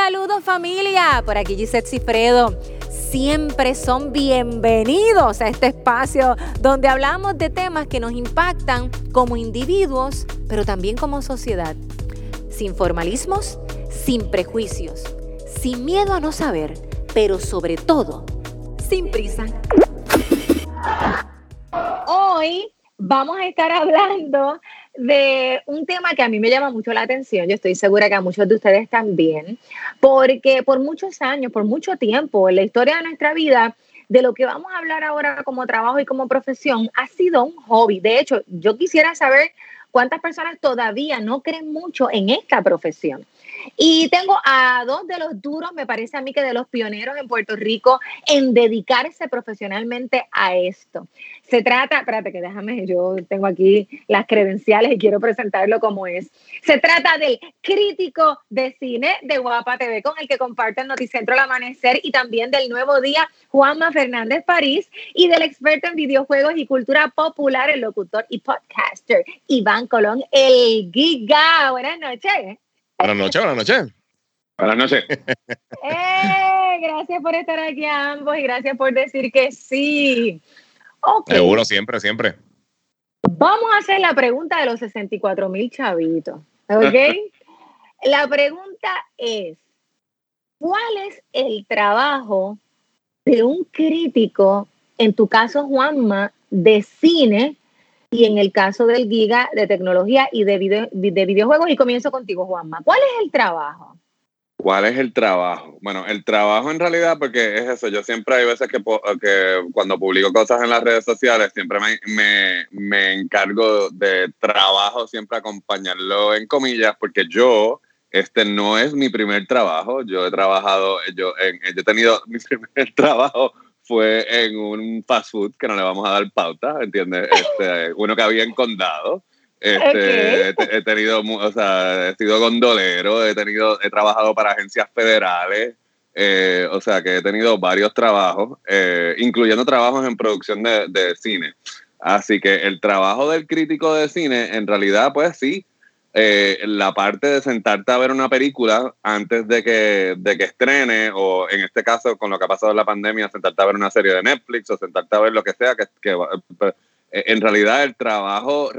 Saludos familia, por aquí Gisette Cifredo. Siempre son bienvenidos a este espacio donde hablamos de temas que nos impactan como individuos, pero también como sociedad. Sin formalismos, sin prejuicios, sin miedo a no saber, pero sobre todo, sin prisa. Hoy vamos a estar hablando de un tema que a mí me llama mucho la atención, yo estoy segura que a muchos de ustedes también, porque por muchos años, por mucho tiempo, en la historia de nuestra vida, de lo que vamos a hablar ahora como trabajo y como profesión, ha sido un hobby. De hecho, yo quisiera saber cuántas personas todavía no creen mucho en esta profesión. Y tengo a dos de los duros, me parece a mí que de los pioneros en Puerto Rico en dedicarse profesionalmente a esto. Se trata, espérate que déjame, yo tengo aquí las credenciales y quiero presentarlo como es. Se trata del crítico de cine de Guapa TV, con el que comparte el Noticentro al Amanecer y también del Nuevo Día, Juanma Fernández París, y del experto en videojuegos y cultura popular, el locutor y podcaster, Iván Colón, el Giga. Buenas noches. Buenas noches, buenas noches. Buenas noches. Eh, gracias por estar aquí a ambos y gracias por decir que sí. Seguro, siempre, siempre. Vamos a hacer la pregunta de los 64 mil chavitos. ¿Ok? la pregunta es: ¿Cuál es el trabajo de un crítico, en tu caso, Juanma, de cine y en el caso del Giga de tecnología y de, de videojuegos. Y comienzo contigo, Juanma. ¿Cuál es el trabajo? ¿Cuál es el trabajo? Bueno, el trabajo en realidad, porque es eso, yo siempre hay veces que, que cuando publico cosas en las redes sociales, siempre me, me, me, encargo de trabajo, siempre acompañarlo en comillas, porque yo, este no es mi primer trabajo, yo he trabajado, yo, en, yo he tenido mi primer trabajo fue en un fast food que no le vamos a dar pauta, ¿entiendes? Este, uno que había en condado. Este, he, tenido, o sea, he sido gondolero, he tenido, he trabajado para agencias federales, eh, o sea, que he tenido varios trabajos, eh, incluyendo trabajos en producción de, de, cine. Así que el trabajo del crítico de cine, en realidad, pues sí, eh, la parte de sentarte a ver una película antes de que, de que estrene, o en este caso, con lo que ha pasado en la pandemia, sentarte a ver una serie de Netflix o sentarte a ver lo que sea, que, que eh, en realidad el trabajo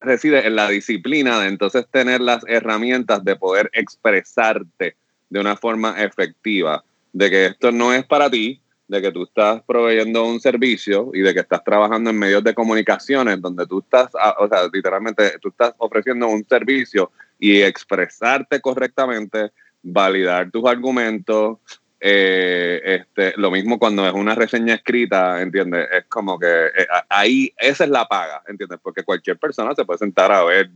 reside en la disciplina de entonces tener las herramientas de poder expresarte de una forma efectiva, de que esto no es para ti, de que tú estás proveyendo un servicio y de que estás trabajando en medios de comunicaciones donde tú estás, ah, o sea, literalmente tú estás ofreciendo un servicio y expresarte correctamente, validar tus argumentos. Eh, este, lo mismo cuando es una reseña escrita, ¿entiendes? Es como que eh, ahí esa es la paga, ¿entiendes? Porque cualquier persona se puede sentar a ver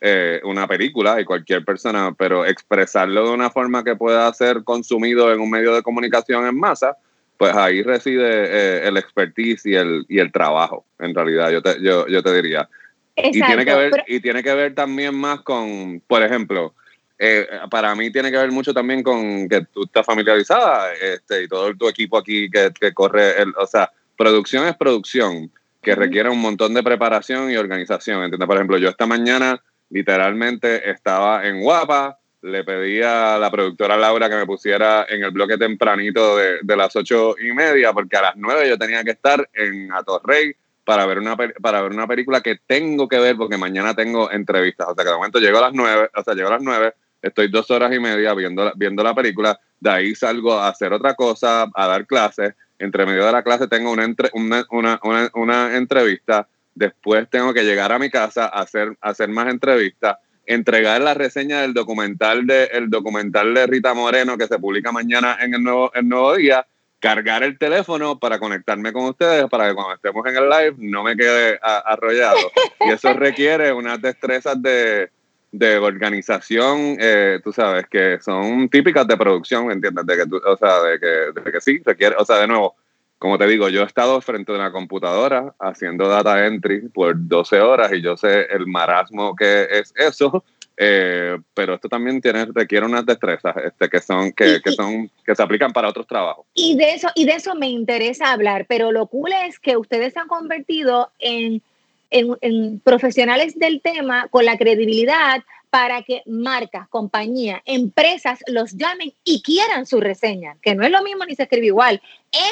eh, una película y cualquier persona, pero expresarlo de una forma que pueda ser consumido en un medio de comunicación en masa, pues ahí reside eh, el expertise y el, y el trabajo, en realidad, yo te, yo, yo te diría. y, tiene que ver, y tiene que ver también más con, por ejemplo, eh, para mí tiene que ver mucho también con que tú estás familiarizada este, y todo tu equipo aquí que, que corre, el, o sea, producción es producción, que requiere un montón de preparación y organización. ¿entiendes? Por ejemplo, yo esta mañana literalmente estaba en Guapa, le pedí a la productora Laura que me pusiera en el bloque tempranito de, de, las ocho y media, porque a las nueve yo tenía que estar en Atorrey para ver una para ver una película que tengo que ver porque mañana tengo entrevistas. O sea que de momento llego a las nueve, o sea, llego a las nueve, estoy dos horas y media viendo la, viendo la película, de ahí salgo a hacer otra cosa, a dar clases, entre medio de la clase tengo una, una, una, una, una entrevista, después tengo que llegar a mi casa a hacer, a hacer más entrevistas entregar la reseña del documental de el documental de Rita Moreno que se publica mañana en el nuevo, el nuevo día, cargar el teléfono para conectarme con ustedes para que cuando estemos en el live no me quede arrollado. Y eso requiere unas destrezas de, de organización, eh, tú sabes, que son típicas de producción, ¿entiendes? De que tú, o sea, de que, de que sí, requiere, o sea, de nuevo, como te digo, yo he estado frente a una computadora haciendo data entry por 12 horas y yo sé el marasmo que es eso, eh, pero esto también tiene, requiere unas destrezas este, que son que, que, son que se aplican para otros trabajos. Y de eso y de eso me interesa hablar, pero lo cool es que ustedes se han convertido en, en, en profesionales del tema con la credibilidad para que marcas, compañías, empresas los llamen y quieran su reseña, que no es lo mismo ni se escribe igual.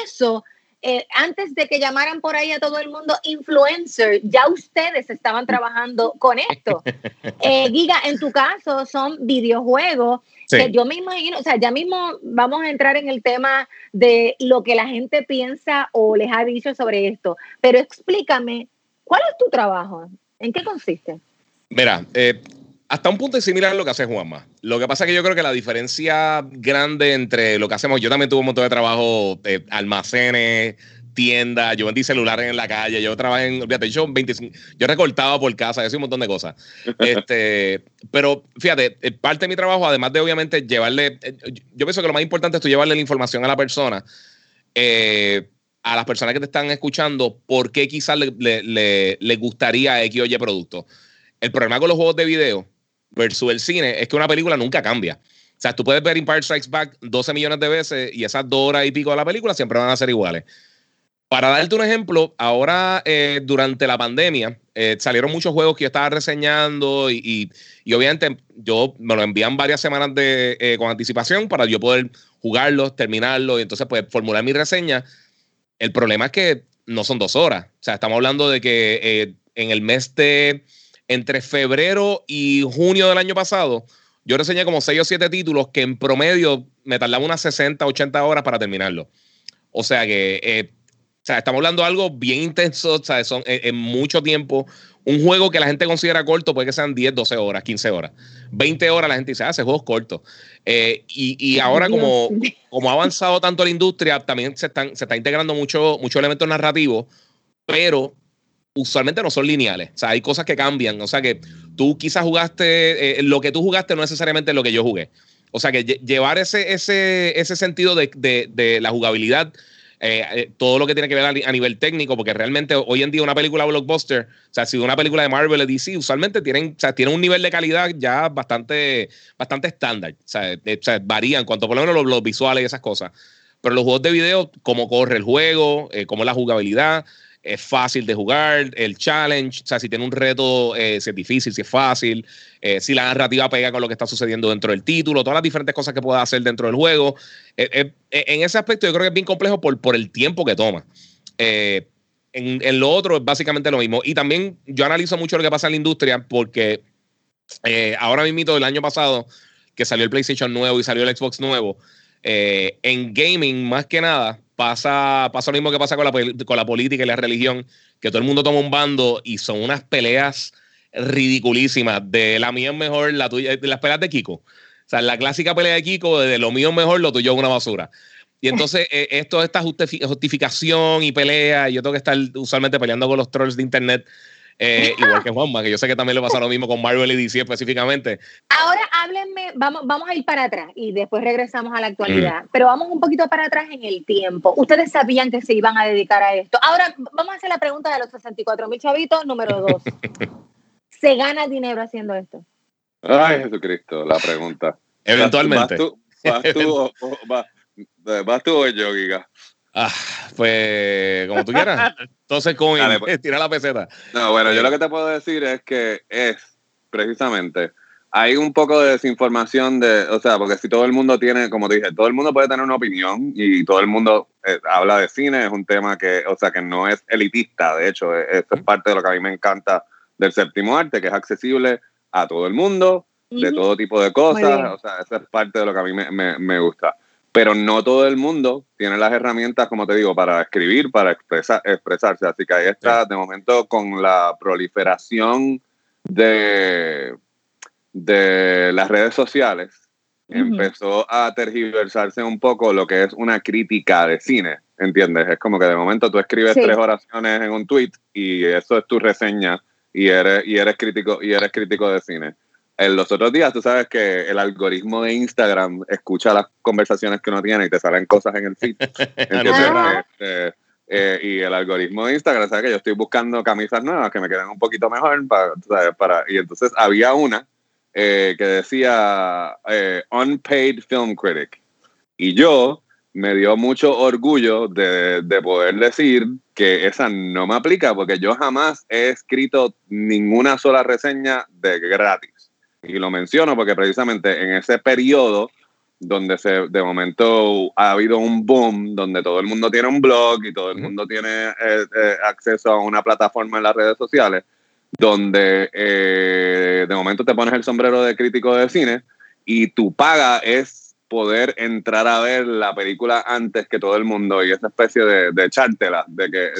Eso eh, antes de que llamaran por ahí a todo el mundo influencer, ya ustedes estaban trabajando con esto. Eh, Giga, en tu caso son videojuegos que yo me imagino, o sea, ya mismo vamos a entrar en el tema de lo que la gente piensa o les ha dicho sobre esto, pero explícame, ¿cuál es tu trabajo? ¿En qué consiste? Mira, eh, hasta un punto es similar a lo que hace Juanma. Lo que pasa es que yo creo que la diferencia grande entre lo que hacemos, yo también tuve un montón de trabajo, eh, almacenes, tiendas, yo vendí celulares en la calle, yo trabajé en, fíjate, yo 25, yo recortaba por casa, yo un montón de cosas. este, pero fíjate, eh, parte de mi trabajo, además de obviamente llevarle, eh, yo pienso que lo más importante es tú llevarle la información a la persona, a las personas que te están escuchando, por qué quizás le, le, le, gustaría X o Y producto. El problema con los juegos de video versus el cine es que una película nunca cambia. O sea, tú puedes ver Empire Strikes Back 12 millones de veces y esas dos horas y pico de la película siempre van a ser iguales. Para darte un ejemplo, ahora eh, durante la pandemia eh, salieron muchos juegos que yo estaba reseñando y, obviamente yo me lo envían varias semanas de, eh, con anticipación para yo poder jugarlos, terminarlos y entonces pues formular mi reseña. El problema es que no son dos horas. O sea, estamos hablando de que en el mes de entre febrero y junio del año pasado, yo reseñé como 6 o 7 títulos que en promedio me tardaba unas 60, 80 horas para terminarlo. O sea que eh, o sea, estamos hablando de algo bien intenso, o sea, son eh, en, mucho tiempo. Un juego que la gente considera corto puede que sean 10, 12 horas, 15 horas. 20 horas la gente dice, ah, ese juego es corto. Eh, y, y, ahora como, como ha avanzado tanto la industria, también se, están, se está integrando mucho, mucho elementos narrativos, pero usualmente no son lineales. O sea, hay cosas que cambian. O sea, que tú quizás jugaste, eh, lo que tú jugaste no necesariamente es lo que yo jugué. O sea, que llevar ese, ese, ese sentido de, de, la jugabilidad, eh, eh, todo lo que tiene que ver a, nivel técnico, porque realmente hoy en día una película blockbuster, o sea, si una película de Marvel o DC, usualmente tienen, o sea, tienen un nivel de calidad ya bastante, bastante estándar. O sea, varían cuanto por lo menos los, visuales y esas cosas. Pero los juegos de video, cómo corre el juego, cómo la jugabilidad, es fácil de jugar, el challenge, o sea, si tiene un reto, eh, si es difícil, si es fácil, eh, si la narrativa pega con lo que está sucediendo dentro del título, todas las diferentes cosas que pueda hacer dentro del juego. Eh, en ese aspecto yo creo que es bien complejo por, por el tiempo que toma. En, en, lo otro es básicamente lo mismo. Y también yo analizo mucho lo que pasa en la industria porque ahora mismo, el año pasado, que salió el PlayStation nuevo y salió el Xbox nuevo, en gaming más que nada, pasa, pasa lo mismo que pasa con la, con la política y la religión, que todo el mundo toma un bando y son unas peleas ridiculísimas. De la mía es mejor, la tuya, las peleas de Kiko. O sea, la clásica pelea de Kiko, de lo mío es mejor, lo tuyo es una basura. Y entonces, eh, esto, esta justificación y pelea, y yo tengo que estar usualmente peleando con los trolls de internet eh, igual que Juanma, que yo sé que también le pasa lo mismo con Marvel y DC específicamente. Ahora háblenme, vamos, vamos a ir para atrás y después regresamos a la actualidad, pero vamos un poquito para atrás en el tiempo. Ustedes sabían que se iban a dedicar a esto. Ahora vamos a hacer la pregunta de los 64 mil chavitos, número dos. ¿Se gana dinero haciendo esto? Ay, Jesucristo, la pregunta. Eventualmente. ¿Vas tú, vas tú, vas, vas tú o yo, Giga? Ah, pues como tú quieras. Entonces, con pues. tira la peseta. No, bueno, yo lo que te puedo decir es que es precisamente hay un poco de desinformación de, o sea, porque si todo el mundo tiene, como te dije, todo el mundo puede tener una opinión y todo el mundo eh, habla de cine, es un tema que, o sea, que no es elitista, de hecho, e, eso es parte de lo que a mí me encanta del séptimo arte, que es accesible a todo el mundo, de todo tipo de cosas, o sea, eso es parte de lo que a mí me, me, me gusta pero no todo el mundo tiene las herramientas, como te digo, para escribir, para expresarse. Así que ahí está, de momento, con la proliferación de, de las redes sociales, empezó a tergiversarse un poco lo que es una crítica de cine, ¿entiendes? Es como que de momento tú escribes tres oraciones en un tweet y eso es tu reseña y eres, y eres crítico y eres crítico de cine en los otros días, tú sabes que el algoritmo de Instagram escucha las conversaciones que uno tiene y te salen cosas en el feed. Este, eh, y el algoritmo de Instagram, sabes que yo estoy buscando camisas nuevas que me queden un poquito mejor para, para y entonces había una eh, que decía eh, unpaid film critic. Y yo me dio mucho orgullo de, de, poder decir que esa no me aplica porque yo jamás he escrito ninguna sola reseña de gratis Y lo menciono porque precisamente en ese periodo donde se, de momento ha habido un boom, donde todo el mundo tiene un blog y todo el mundo tiene eh, eh, acceso a una plataforma en las redes sociales, donde eh, de momento te pones el sombrero de crítico de cine y tu paga es poder entrar a ver la película antes que todo el mundo y esa especie de, de echártela, de que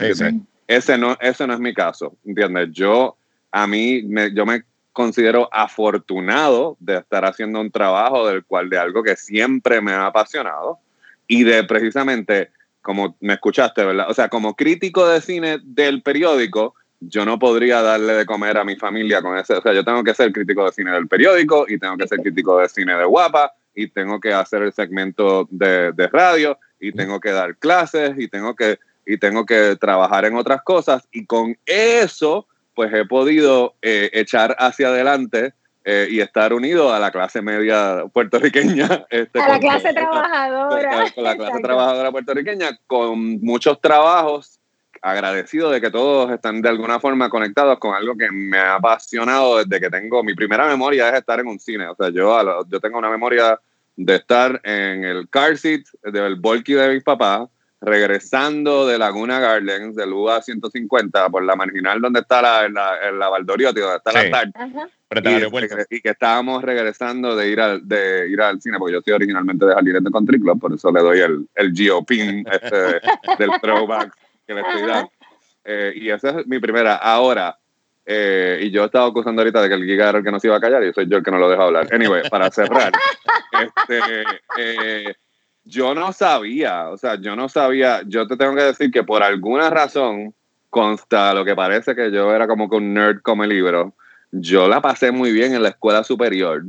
ese no ese no es mi caso, ¿entiendes? Yo a mí me, yo me considero afortunado de estar haciendo un trabajo del cual de algo que siempre me ha apasionado y de precisamente como me escuchaste, ¿verdad? O sea, como crítico de cine del periódico, yo no podría darle de comer a mi familia con ese, o sea, yo tengo que ser crítico de cine del periódico y tengo que ser crítico de cine de guapa y tengo que hacer el segmento de, de radio y tengo que dar clases y tengo que y tengo que trabajar en otras cosas y con eso pues he podido eh, echar hacia adelante eh, y estar unido a la clase media puertorriqueña. Este, a la clase trabajadora. Con, la clase trabajadora puertorriqueña, con muchos trabajos, agradecido de que todos están de alguna forma conectados con algo que me ha apasionado desde que tengo, mi primera memoria es estar en un cine, o sea, yo, yo tengo una memoria de estar en el car seat del volky de mis papás, regresando de Laguna Gardens, del UA 150, por la marginal donde está la, la, la Valdoriotti, donde está la TAR. Y, que estábamos regresando de ir, al, de ir al cine, porque yo soy originalmente de Jardines de Country Club, por eso le doy el, el Geopin este del throwback que le estoy dando. Eh, y esa es mi primera. Ahora, eh, y yo estaba acusando ahorita de que el Giga era el que nos iba a callar y soy yo el que no lo deja hablar. Anyway, para cerrar, este, eh, yo no sabía, o sea, yo no sabía, yo te tengo que decir que por alguna razón consta lo que parece que yo era como que un nerd como el libro. Yo la pasé muy bien en la escuela superior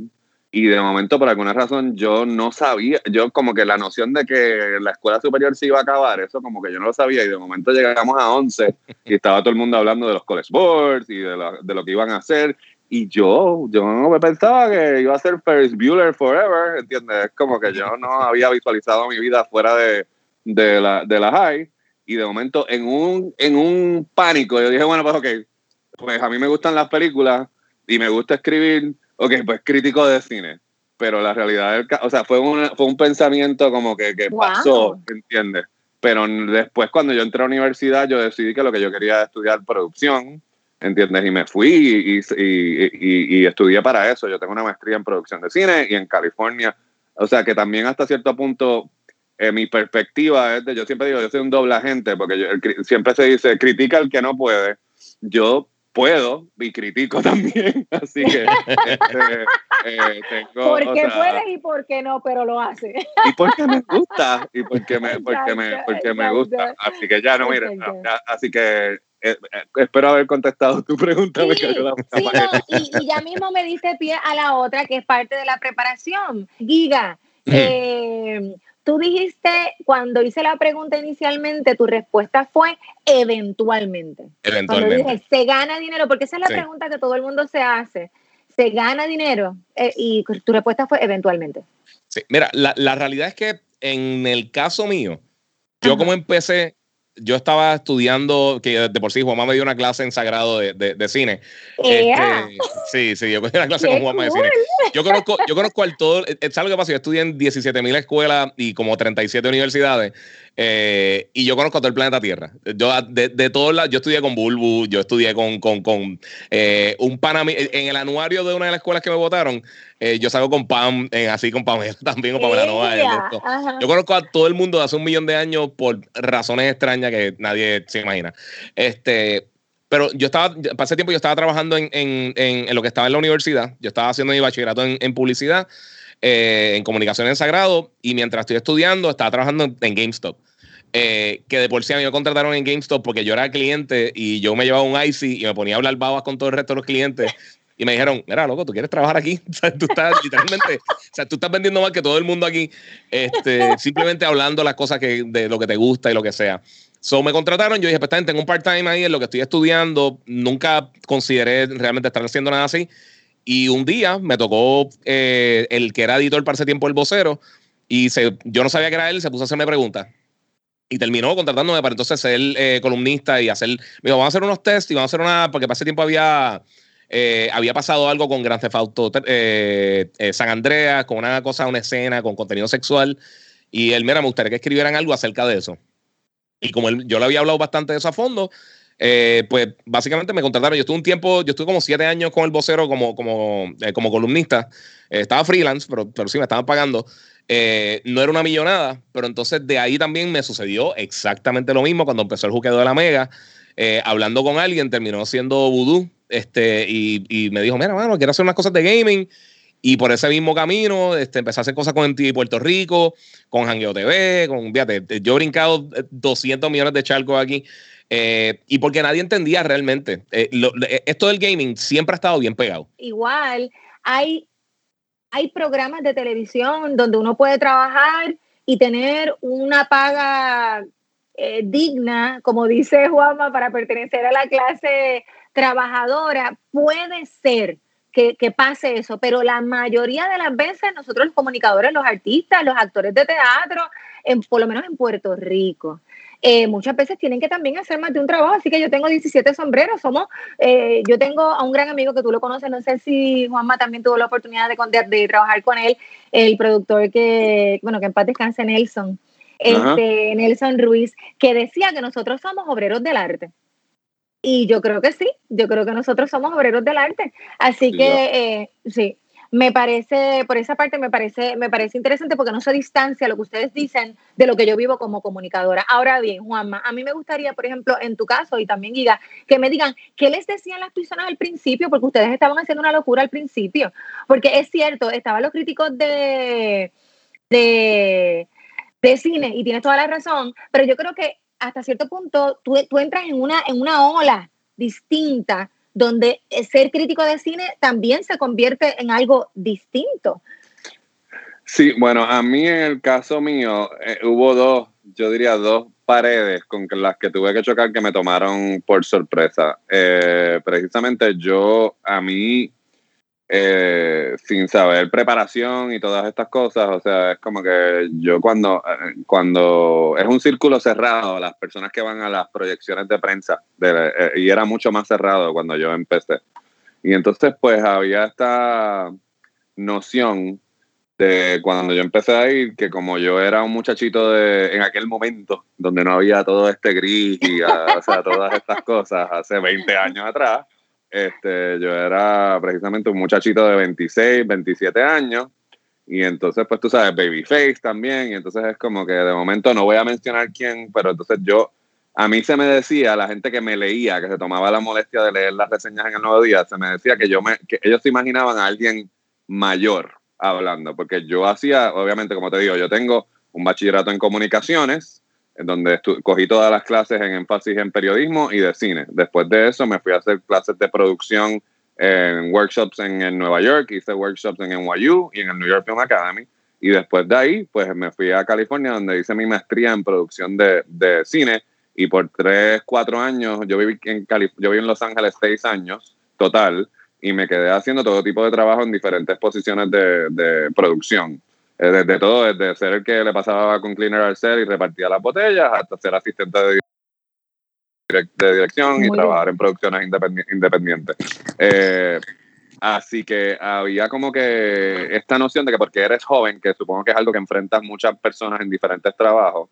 y de momento por alguna razón yo no sabía, yo como que la noción de que la escuela superior se iba a acabar, eso como que yo no lo sabía y de momento llegamos a 11 y estaba todo el mundo hablando de los college boards y de lo que iban a hacer y yo, yo no me pensaba que iba a ser Ferris Bueller Forever, ¿entiendes? Es como que yo no había visualizado mi vida fuera de, de, la, de la high. Y de momento, en un, en un pánico, yo dije, bueno, pues ok, pues a mí me gustan las películas y me gusta escribir, ok, pues crítico de cine. Pero la realidad, o sea, fue, fue un pensamiento como que, que pasó, ¿entiendes? Pero después, cuando yo entré a la universidad, yo decidí que lo que yo quería era estudiar producción ¿entiendes? Y me fui y, y, y, estudié para eso. Yo tengo una maestría en producción de cine y en California. O sea que también hasta cierto punto eh, mi perspectiva es de, yo siempre digo, yo soy un doble agente, porque yo, siempre se dice, critica al que no puede. Yo puedo y critico también, así que este, eh, tengo... Porque puedes y porque no, pero lo hace. Y porque me gusta, y porque me, porque me, porque me gusta. Así que ya no, miren, así que eh, eh, espero haber contestado tu pregunta. Sí, y, ya mismo me diste pie a la otra, que es parte de la preparación. Giga, eh, tú dijiste, cuando hice la pregunta inicialmente, tu respuesta fue eventualmente. Eventualmente. Cuando dije, se gana dinero, porque esa es la pregunta que todo el mundo se hace. ¿Se gana dinero? y tu respuesta fue eventualmente. Sí, mira, la, la realidad es que en el caso mío, yo como empecé yo estaba estudiando, que de por sí Juanma me dio una clase en sagrado de, de, cine. Este, sí, sí, yo cogí una clase con Juanma de cine. Yo conozco, yo conozco al todo, eh, ¿sabes lo que pasa? Yo estudié en 17 mil escuelas y como 37 universidades. Eh, y yo conozco todo el planeta Tierra. Yo de, de todos lados, yo estudié con Bulbu, yo estudié con, con, con eh, un Panamí. En el anuario de una de las escuelas que me votaron, eh, yo salgo con Pam, así con Pamela también, con Pamela Nova. Yo conozco a todo el mundo de hace un millón de años por razones extrañas que nadie se imagina. Este, pero yo estaba, pasé tiempo, yo estaba trabajando en, en, en, lo que estaba en la universidad. Yo estaba haciendo mi bachillerato en, publicidad, en comunicación en sagrado, y mientras estoy estudiando, estaba trabajando en GameStop. Eh, que de por sí a mí me contrataron en GameStop porque yo era cliente y yo me llevaba un IC y me ponía a hablar babas con todo el resto de los clientes. Y me dijeron, mira, loco, ¿tú quieres trabajar aquí? O sea, tú estás literalmente, o sea, tú estás vendiendo más que todo el mundo aquí, este, simplemente hablando las cosas que, de lo que te gusta y lo que sea. So me contrataron, yo dije, pues tengo un part-time ahí en lo que estoy estudiando, nunca consideré realmente estar haciendo nada así. Y un día me tocó eh, el que era editor para ese tiempo, el vocero, y se, yo no sabía que era él, se puso a hacerme preguntas y terminó contratándome para entonces ser eh, columnista y hacer, me dijo, vamos a hacer unos tests y vamos a hacer una, porque para ese tiempo había eh, había pasado algo con Grand Theft Auto eh, eh, San Andreas, con una cosa, una escena, con contenido sexual. Y él, mira, me gustaría que escribieran algo acerca de eso. Y como yo le había hablado bastante de eso a fondo, pues básicamente me contrataron. Yo estuve un tiempo, yo estuve como siete años con el vocero como, como, como columnista. estaba freelance, pero, pero sí me estaban pagando. no era una millonada, pero entonces de ahí también me sucedió exactamente lo mismo cuando empezó el juqueo de la Mega. Hablando con alguien, terminó siendo Voodoo este, y, me dijo, mira, bueno, quiero hacer unas cosas de gaming. Y por ese mismo camino, este, empecé a hacer cosas con TV Puerto Rico, con Hangueo TV, con, fíjate, yo he brincado 200 millones de charcos aquí. Eh, y porque nadie entendía realmente. Eh, eh, esto del gaming siempre ha estado bien pegado. Igual, hay, hay programas de televisión donde uno puede trabajar y tener una paga digna, como dice Juanma, para pertenecer a la clase trabajadora, puede ser que, pase eso, pero la mayoría de las veces nosotros los comunicadores, los artistas, los actores de teatro, en, por lo menos en Puerto Rico, eh, muchas veces tienen que también hacer más de un trabajo, así que yo tengo 17 sombreros, somos, eh, yo tengo a un gran amigo que tú lo conoces, no sé si Juanma también tuvo la oportunidad de, de, trabajar con él, el productor que, bueno, que en paz descanse Nelson, este, Nelson Ruiz, que decía que nosotros somos obreros del arte. Y yo creo que sí, yo creo que nosotros somos obreros del arte. Así que eh, sí, me parece, por esa parte me parece, me parece interesante porque no se distancia lo que ustedes dicen de lo que yo vivo como comunicadora. Ahora bien, Juanma, a mí me gustaría, por ejemplo, en tu caso y también Giga, que me digan qué les decían las personas al principio, porque ustedes estaban haciendo una locura al principio. Porque es cierto, estaban los críticos de, de, de cine y tienes toda la razón, pero yo creo que hasta cierto punto tú, entras en una, en una ola distinta donde ser crítico de cine también se convierte en algo distinto. Sí, bueno, a mí en el caso mío eh, hubo dos, yo diría dos paredes con las que tuve que chocar que me tomaron por sorpresa. Eh, precisamente yo, a mí, eh, sin saber preparación y todas estas cosas. O sea, es como que yo cuando, eh, cuando es un círculo cerrado, las personas que van a las proyecciones de prensa, eh, y era mucho más cerrado cuando yo empecé. Y entonces pues había esta noción de cuando yo empecé a ir, que como yo era un muchachito de, en aquel momento, donde no había todo este gris y sea, todas estas cosas hace 20 años atrás, este, yo era precisamente un muchachito de 26, 27 años. Y entonces, pues tú sabes, Babyface también. Y entonces es como que de momento no voy a mencionar quién, pero entonces yo, a mí se me decía, la gente que me leía, que se tomaba la molestia de leer las reseñas en el Nuevo Día, se me decía que, yo me, que ellos se imaginaban a alguien mayor hablando, porque yo hacía, obviamente, como te digo, yo tengo un bachillerato en comunicaciones, donde cogí todas las clases en énfasis en periodismo y de cine. Después de eso me fui a hacer clases de producción en workshops en, Nueva York, hice workshops en NYU y en el New York Film Academy. Y después de ahí, pues me fui a California, donde hice mi maestría en producción de, de cine. Y por tres, cuatro años, yo viví, en yo viví en Los Ángeles seis años total, y me quedé haciendo todo tipo de trabajo en diferentes posiciones de, de producción. Eh, desde todo, desde ser el que le pasaba con Cleaner al ser y repartía las botellas, hasta ser asistente de, de dirección y trabajar en producciones independientes. Eh, así que había como que esta noción de que porque eres joven, que supongo que es algo que enfrentas muchas personas en diferentes trabajos,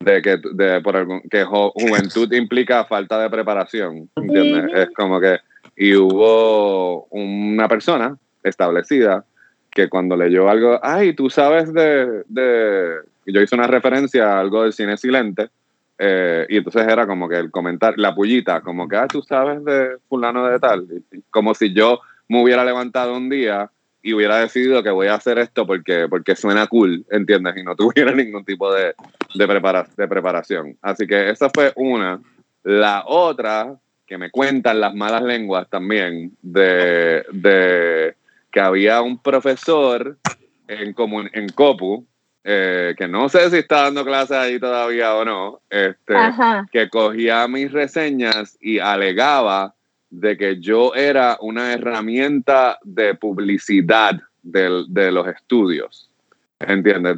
de que, de, por que juventud implica falta de preparación, ¿entiendes? Es como que, y hubo una persona establecida que cuando leyó algo, ay, tú sabes de, de... Yo hice una referencia a algo del cine silente, eh, y entonces era como que el comentar, la pullita, como que, ah, tú sabes de fulano de tal, como si yo me hubiera levantado un día y hubiera decidido que voy a hacer esto porque, porque suena cool, ¿entiendes? Y no tuviera ningún tipo de, de, de preparación. Así que esa fue una. La otra, que me cuentan las malas lenguas también, de, de que había un profesor en, en Copu, eh, que no sé si está dando clases ahí todavía o no, este, que cogía mis reseñas y alegaba de que yo era una herramienta de publicidad de, los estudios. ¿Entiendes?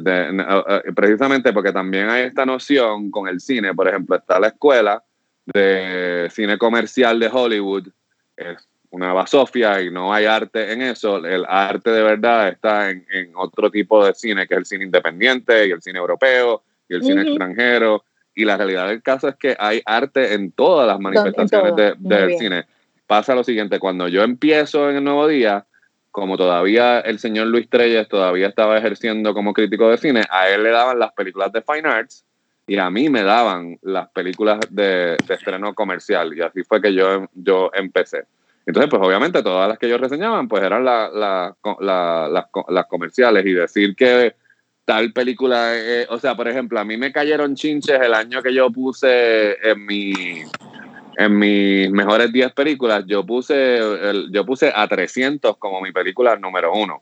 precisamente porque también hay esta noción con el cine, por ejemplo, está la escuela de cine comercial de Hollywood, es una basofia y no hay arte en eso. El arte de verdad está en, otro tipo de cine, que es el cine independiente y el cine europeo y el cine extranjero. Y la realidad del caso es que hay arte en todas las manifestaciones del cine. Pasa lo siguiente, cuando yo empiezo en el nuevo día, como todavía el señor Luis Treyes todavía estaba ejerciendo como crítico de cine, a él le daban las películas de Fine Arts y a mí me daban las películas de, estreno comercial y así fue que yo, yo empecé. Entonces, pues obviamente todas las que ellos reseñaban, pues eran las comerciales y decir que tal película, o sea, por ejemplo, a mí me cayeron chinches el año que yo puse en mi en mis mejores 10 películas, yo puse yo puse a 300 como mi película número uno,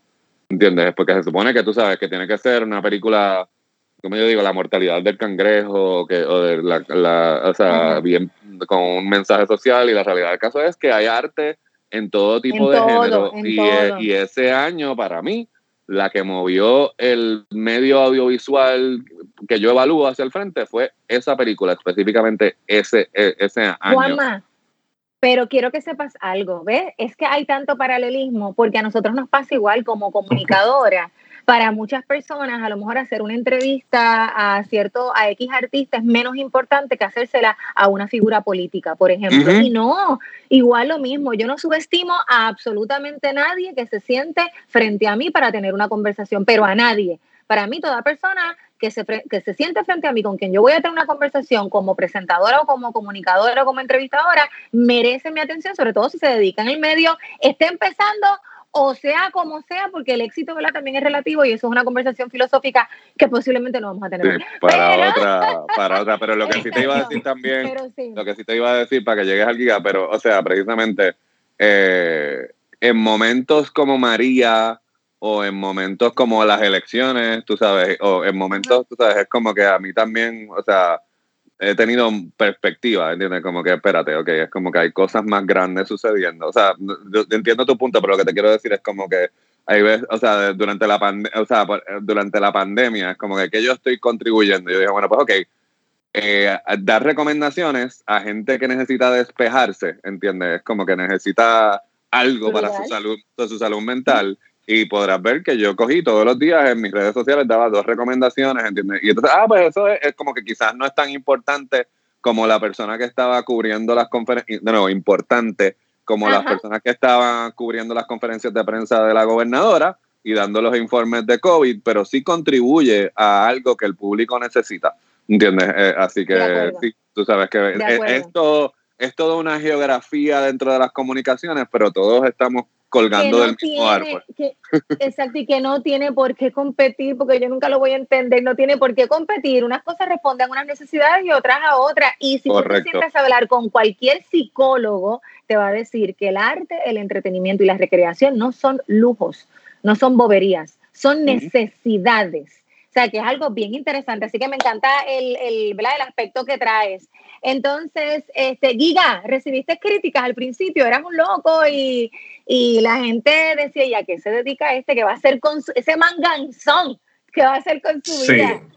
¿entiendes? Porque se supone que tú sabes que tiene que ser una película como yo digo, la mortalidad del cangrejo, que, o de la, o sea, bien, con un mensaje social, y la realidad del caso es que hay arte en todo tipo de género, y, e, y, ese año para mí, la que movió el medio audiovisual que yo evalúo hacia el frente fue esa película, específicamente ese, e, ese año. Juanma, pero quiero que sepas algo, ¿ves? Es que hay tanto paralelismo, porque a nosotros nos pasa igual como comunicadora para muchas personas a lo mejor hacer una entrevista a cierto a X artista es menos importante que hacérsela a una figura política, por ejemplo. Y no, igual lo mismo, yo no subestimo a absolutamente nadie que se siente frente a mí para tener una conversación, pero a nadie. Para mí toda persona que se, que se siente frente a mí, con quien yo voy a tener una conversación como presentadora o como comunicadora o como entrevistadora, merece mi atención, sobre todo si se dedica en el medio, esté empezando o sea como sea, porque el éxito ¿verdad? también es relativo y eso es una conversación filosófica que posiblemente no vamos a tener. para otra, para otra, pero lo que sí te iba a decir también, lo que sí te iba a decir para que llegues al giga, pero o sea, precisamente eh, en momentos como María o en momentos como las elecciones, tú sabes, o en momentos, tú sabes, es como que a mí también, o sea, he tenido perspectiva, ¿entiendes? Como que espérate, ok, es como que hay cosas más grandes sucediendo. O sea, yo, entiendo tu punto, pero lo que te quiero decir es como que hay veces, o sea, durante la, o sea, durante la pandemia, es como que, que yo estoy contribuyendo. Yo dije, bueno, pues ok, eh, dar recomendaciones a gente que necesita despejarse, ¿entiendes? Es como que necesita algo para su salud, su salud mental y podrás ver que yo cogí todos los días en mis redes sociales, daba dos recomendaciones, ¿entiendes? Y entonces, ah, pues eso es, como que quizás no es tan importante como la persona que estaba cubriendo las conferencias, de nuevo, importante como las personas que estaban cubriendo las conferencias de prensa de la gobernadora y dando los informes de COVID, pero sí contribuye a algo que el público necesita, ¿entiendes? Eh, así que sí, tú sabes que eh, esto es toda una geografía dentro de las comunicaciones, pero todos estamos colgando del mismo árbol. exacto, y que no tiene por qué competir, porque yo nunca lo voy a entender, no tiene por qué competir. Unas cosas responden a unas necesidades y otras a otras. Y si tú te sientas a hablar con cualquier psicólogo, te va a decir que el arte, el entretenimiento y la recreación no son lujos, no son boberías, son necesidades. O sea, que es algo bien interesante. Así que me encanta el, el, el aspecto que traes. Entonces, este, Giga, recibiste críticas al principio, eras un loco y, y la gente decía, ¿y a qué se dedica este? ¿Qué va a hacer con ese manganzón? ¿Qué va a hacer con su vida?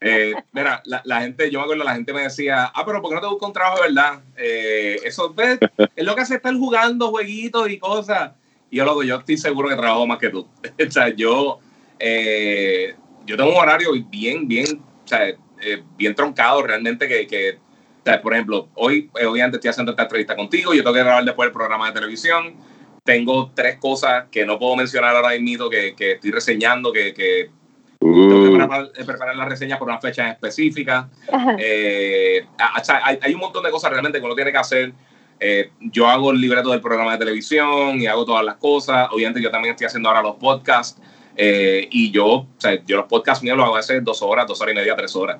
Eh, mira, la, gente, yo me acuerdo, la gente me decía, ah, pero ¿por qué no te buscas un trabajo de verdad? Eh, eso es lo que hace estar jugando jueguitos y cosas. Y yo, loco, yo estoy seguro que trabajo más que tú. o sea, yo, eh, yo tengo un horario bien, bien, o sea, bien troncado realmente que, que por ejemplo, hoy, eh, obviamente estoy haciendo esta entrevista contigo, yo tengo que grabar después el programa de televisión. Tengo tres cosas que no puedo mencionar ahora mismo que, que estoy reseñando, que, que tengo que uh. preparar, eh, preparar las reseñas por una fecha específica. Eh, hay, hay, un montón de cosas realmente que uno tiene que hacer. yo hago el libreto del programa de televisión y hago todas las cosas. Obviamente yo también estoy haciendo ahora los podcasts. Y yo, o sea, yo los podcasts míos los hago hace dos horas, dos horas y media, tres horas.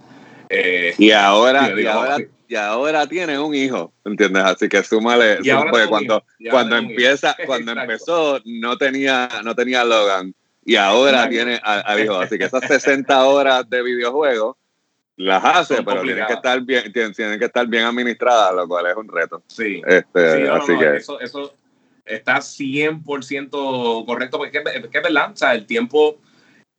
y ahora, y ahora y ahora tiene un hijo, ¿entiendes? Así que súmale, porque cuando, cuando empieza, cuando empezó no tenía, no tenía Logan y ahora tiene al hijo, así que esas 60 horas de videojuegos las hace, pero tienen que estar bien, tienen, que estar bien administradas, lo cual es un reto. Sí. Este, así que eso, eso está 100% correcto, porque es, que es verdad, o sea, el tiempo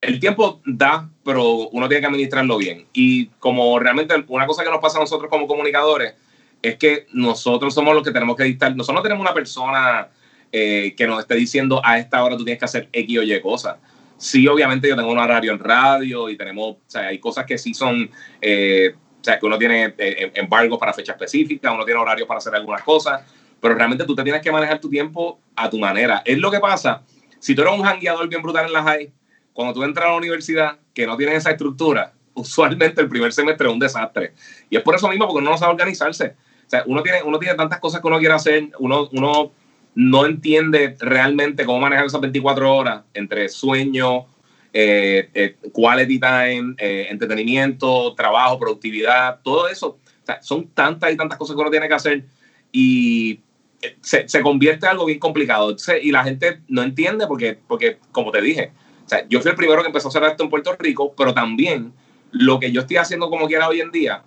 el tiempo da, pero uno tiene que administrarlo bien. Y como realmente una cosa que nos pasa a nosotros como comunicadores, es que nosotros somos los que tenemos que dictar. Nosotros no tenemos una persona eh, que nos esté diciendo a esta hora tú tienes que hacer X o Y cosas. Sí, obviamente yo tengo un horario en radio y tenemos, o sea, hay cosas que sí son, eh, o sea, que uno tiene eh, embargos para fecha específica, uno tiene horarios para hacer algunas cosas, pero realmente tú te tienes que manejar tu tiempo a tu manera. Es lo que pasa, si tú eres un jangueador bien brutal en la high, cuando tú entras a la universidad que no tienes esa estructura, usualmente el primer semestre es un desastre. Y es por eso mismo, porque uno no sabe organizarse. O sea, uno tiene, uno tiene tantas cosas que uno quiere hacer, uno, uno no entiende realmente cómo manejar esas 24 horas entre sueño, eh, eh, quality time, eh, entretenimiento, trabajo, productividad, todo eso. O sea, son tantas y tantas cosas que uno tiene que hacer y se, se convierte en algo bien complicado. y la gente no entiende porque, porque, como te dije, o sea, yo fui el primero que empezó a hacer esto en Puerto Rico, pero también lo que yo estoy haciendo como quiera hoy en día,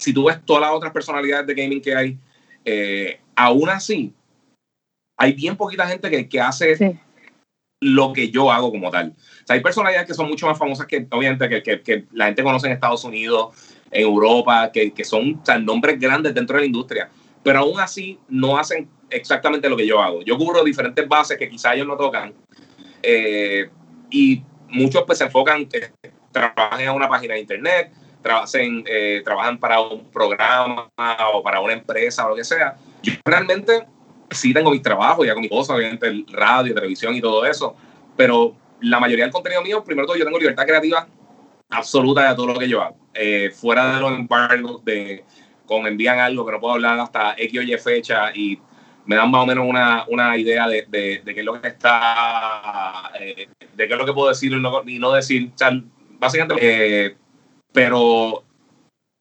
si tú ves todas las otras personalidades de gaming que hay, aún así, hay bien poquita gente que, que hace lo que yo hago como tal. O sea, hay personalidades que son mucho más famosas que, obviamente, que, que, la gente conoce en Estados Unidos, en Europa, que, son nombres grandes dentro de la industria, pero aún así no hacen exactamente lo que yo hago. Yo cubro diferentes bases que quizá ellos no tocan eh, y muchos pues se enfocan, eh, trabajan en una página de internet, trabajan, eh, trabajan para un programa o para una empresa o lo que sea. Yo realmente sí tengo mis trabajos, ya con mi cosas, obviamente radio, televisión y todo eso, pero la mayoría del contenido mío, primero todo, yo tengo libertad creativa absoluta de todo lo que yo hago. Eh, fuera de los embargos de con envían algo que no puedo hablar hasta X o Y fecha y me dan más o menos una, una idea de, de, qué es lo que está, eh, de qué es lo que puedo decir y no, y no decir. básicamente, eh, pero o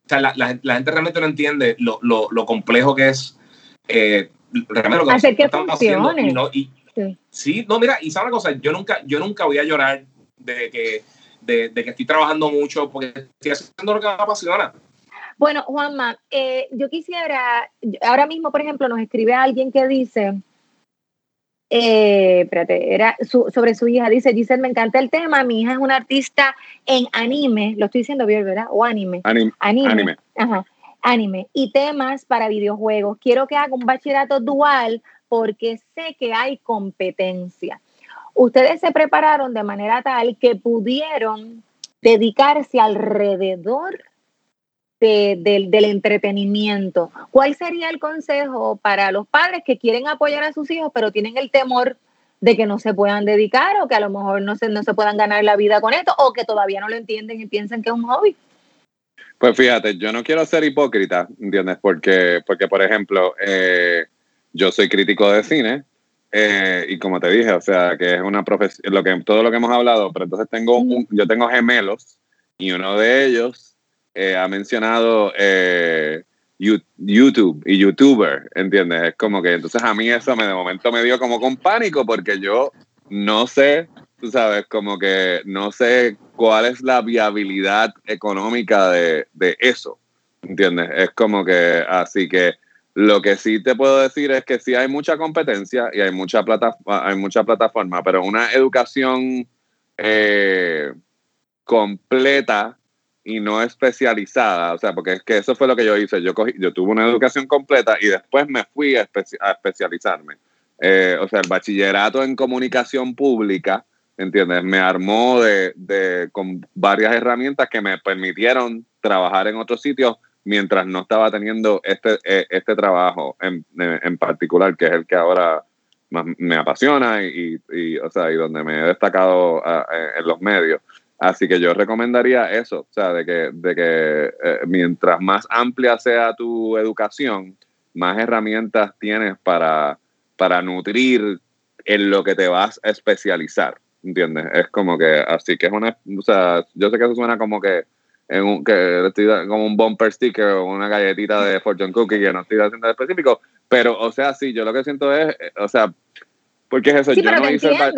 sea, la, la, gente realmente no entiende lo, lo, lo complejo que es eh, hacer que funcione. sí. no, mira, y sabe una cosa, yo nunca, yo nunca voy a llorar de que, de, que estoy trabajando mucho porque estoy haciendo lo que me apasiona. Bueno, Juanma, eh, yo quisiera, ahora mismo, por ejemplo, nos escribe alguien que dice, eh, espérate, era sobre su hija, dice, Giselle, me encanta el tema, mi hija es una artista en anime, lo estoy diciendo bien, ¿verdad? O anime. Anime. anime. Ajá anime y temas para videojuegos. Quiero que haga un bachillerato dual porque sé que hay competencia. Ustedes se prepararon de manera tal que pudieron dedicarse alrededor del entretenimiento. ¿Cuál sería el consejo para los padres que quieren apoyar a sus hijos, pero tienen el temor de que no se puedan dedicar o que a lo mejor no se, no se puedan ganar la vida con esto o que todavía no lo entienden y piensan que es un hobby? Pues fíjate, yo no quiero ser hipócrita, ¿entiendes? Porque, porque por ejemplo, eh, yo soy crítico de cine eh, y como te dije, o sea, que es una profesión, lo que, todo lo que hemos hablado, pero entonces tengo un, yo tengo gemelos y uno de ellos eh, ha mencionado YouTube y YouTuber, ¿entiendes? Es como que entonces a mí eso me de momento me dio como con pánico porque yo no sé tú sabes, como que no sé cuál es la viabilidad económica de, eso, ¿entiendes? Es como que, así que lo que sí te puedo decir es que sí hay mucha competencia y hay mucha, plata, hay mucha plataforma, pero una educación eh, completa y no especializada, o sea, porque es que eso fue lo que yo hice, yo, cogí, yo tuve una educación completa y después me fui a, especializarme. Eh, o sea, el bachillerato en comunicación pública, ¿entiendes? Me armó de, de, con varias herramientas que me permitieron trabajar en otros sitios mientras no estaba teniendo este, e, este trabajo en, en particular, que es el que ahora me apasiona y, y, o sea, y donde me he destacado en los medios. Así que yo recomendaría eso, o sea, de que, de que eh, mientras más amplia sea tu educación, más herramientas tienes para, para nutrir en lo que te vas a especializar. ¿entiendes? Es como que, así que es una, o sea, yo sé que eso suena como que, en un, que estoy como un bumper sticker o una galletita de Fortune Cookie que no estoy haciendo específico, pero, o sea, sí, yo lo que siento es, eh, o sea, porque es eso, yo, no hice el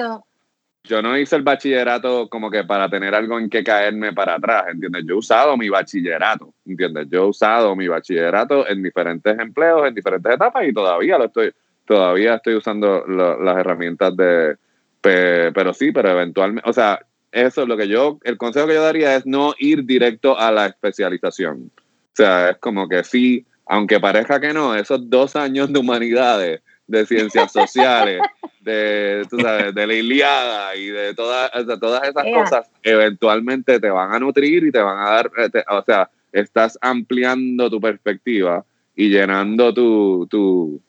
yo no hice el bachillerato como que para tener algo en que caerme para atrás, ¿entiendes? Yo he usado mi bachillerato, ¿entiendes? Yo he usado mi bachillerato en diferentes empleos, en diferentes etapas y todavía lo estoy, todavía estoy usando las herramientas de, pero sí, pero eventualmente, o sea, eso es lo que yo, el consejo que yo daría es no ir directo a la especialización. O sea, es como que sí, aunque parezca que no, esos dos años de humanidades, de ciencias sociales, de, tú sabes, de la Iliada y de, todas todas esas cosas, eventualmente te van a nutrir y te van a dar, eh, o sea, estás ampliando tu perspectiva y llenando tu, tu,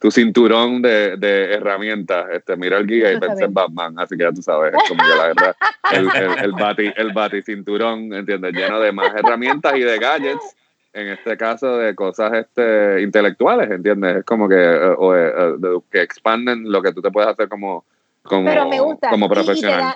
tu cinturón de, de, herramientas. Este, mira el guía y pensé en Batman, así que ya tú sabes, es como que la verdad, el, el, el, bati, el bati cinturón, ¿entiendes? Lleno de más herramientas y de gadgets en este caso de cosas este, intelectuales, ¿entiendes? Es como que, eh, o, eh, que expanden lo que tú te puedes hacer como, como, como profesional.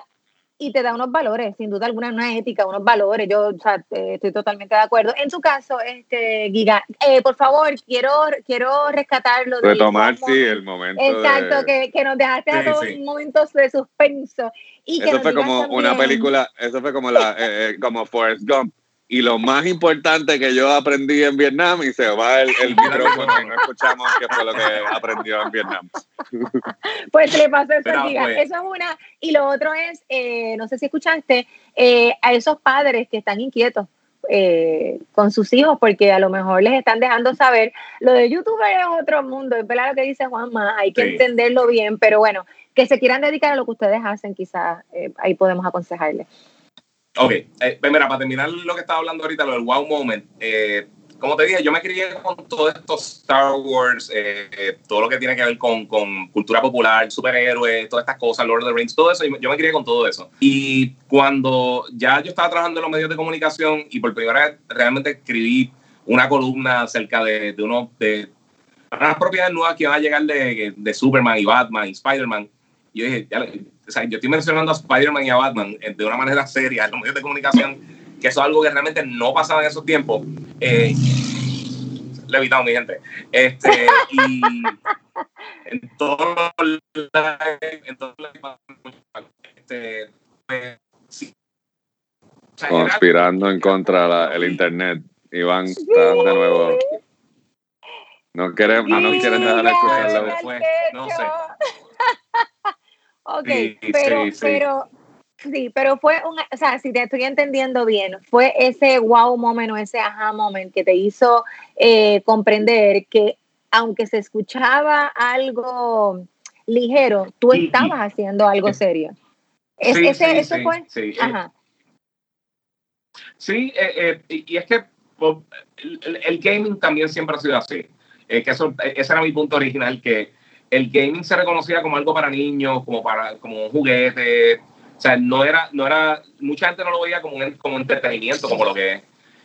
Y te, da, unos valores, sin duda alguna, una ética, unos valores. Yo o sea, estoy totalmente de acuerdo. En su caso, este Giga, eh, por favor, quiero, quiero rescatarlo. Retomar, sí, el momento. Exacto, que, que, nos dejaste a todos momentos de suspenso. Y eso fue como una película, eso fue como, la, como Forrest Gump y lo más importante que yo aprendí en Vietnam y se va el, el micrófono y no escuchamos qué fue lo que aprendió en Vietnam. Pues le pasó eso, pues. Eso es una. Y lo otro es, eh, no sé si escuchaste, eh, a esos padres que están inquietos eh, con sus hijos porque a lo mejor les están dejando saber. Lo de YouTube es otro mundo, es verdad lo que dice Juanma, hay que entenderlo bien, pero bueno, que se quieran dedicar a lo que ustedes hacen, quizás ahí podemos aconsejarles. Ok, eh, pues mira, para terminar lo que estaba hablando ahorita, lo del wow moment, eh, como te dije, yo me crié con todo esto Star Wars, eh, todo lo que tiene que ver con, con, cultura popular, superhéroes, todas estas cosas, Lord of the Rings, todo eso, yo me crié con todo eso. Y cuando ya yo estaba trabajando en los medios de comunicación y por primera vez realmente escribí una columna acerca de, de uno de unas propiedades nuevas que iban a llegar de, de Superman y Batman y Spider-Man, yo dije, ya, o sea, yo estoy mencionando a Spider-Man y a Batman eh, de una manera seria en los medios de comunicación, que eso es algo que realmente no pasaba en esos tiempos. Eh, levitado, mi gente. Este, y en todos los en todos este, pues, sí. Conspirando en contra del internet. Iván está de nuevo. No queremos, no quieren dejar escucharlo. No sé. Ok, pero, pero, sí, pero fue un, o sea, si te estoy entendiendo bien, fue ese wow moment o ese aha moment que te hizo eh, comprender que aunque se escuchaba algo ligero, tú estabas haciendo algo serio. sí, ese, sí, fue? Sí, eh, Ajá. sí eh, y es que pues, el, gaming también siempre ha sido así. que eso, ese era mi punto original, que el gaming se reconocía como algo para niños, como para como un juguete. O sea, no era, no era, mucha gente no lo veía como como entretenimiento, como lo que es.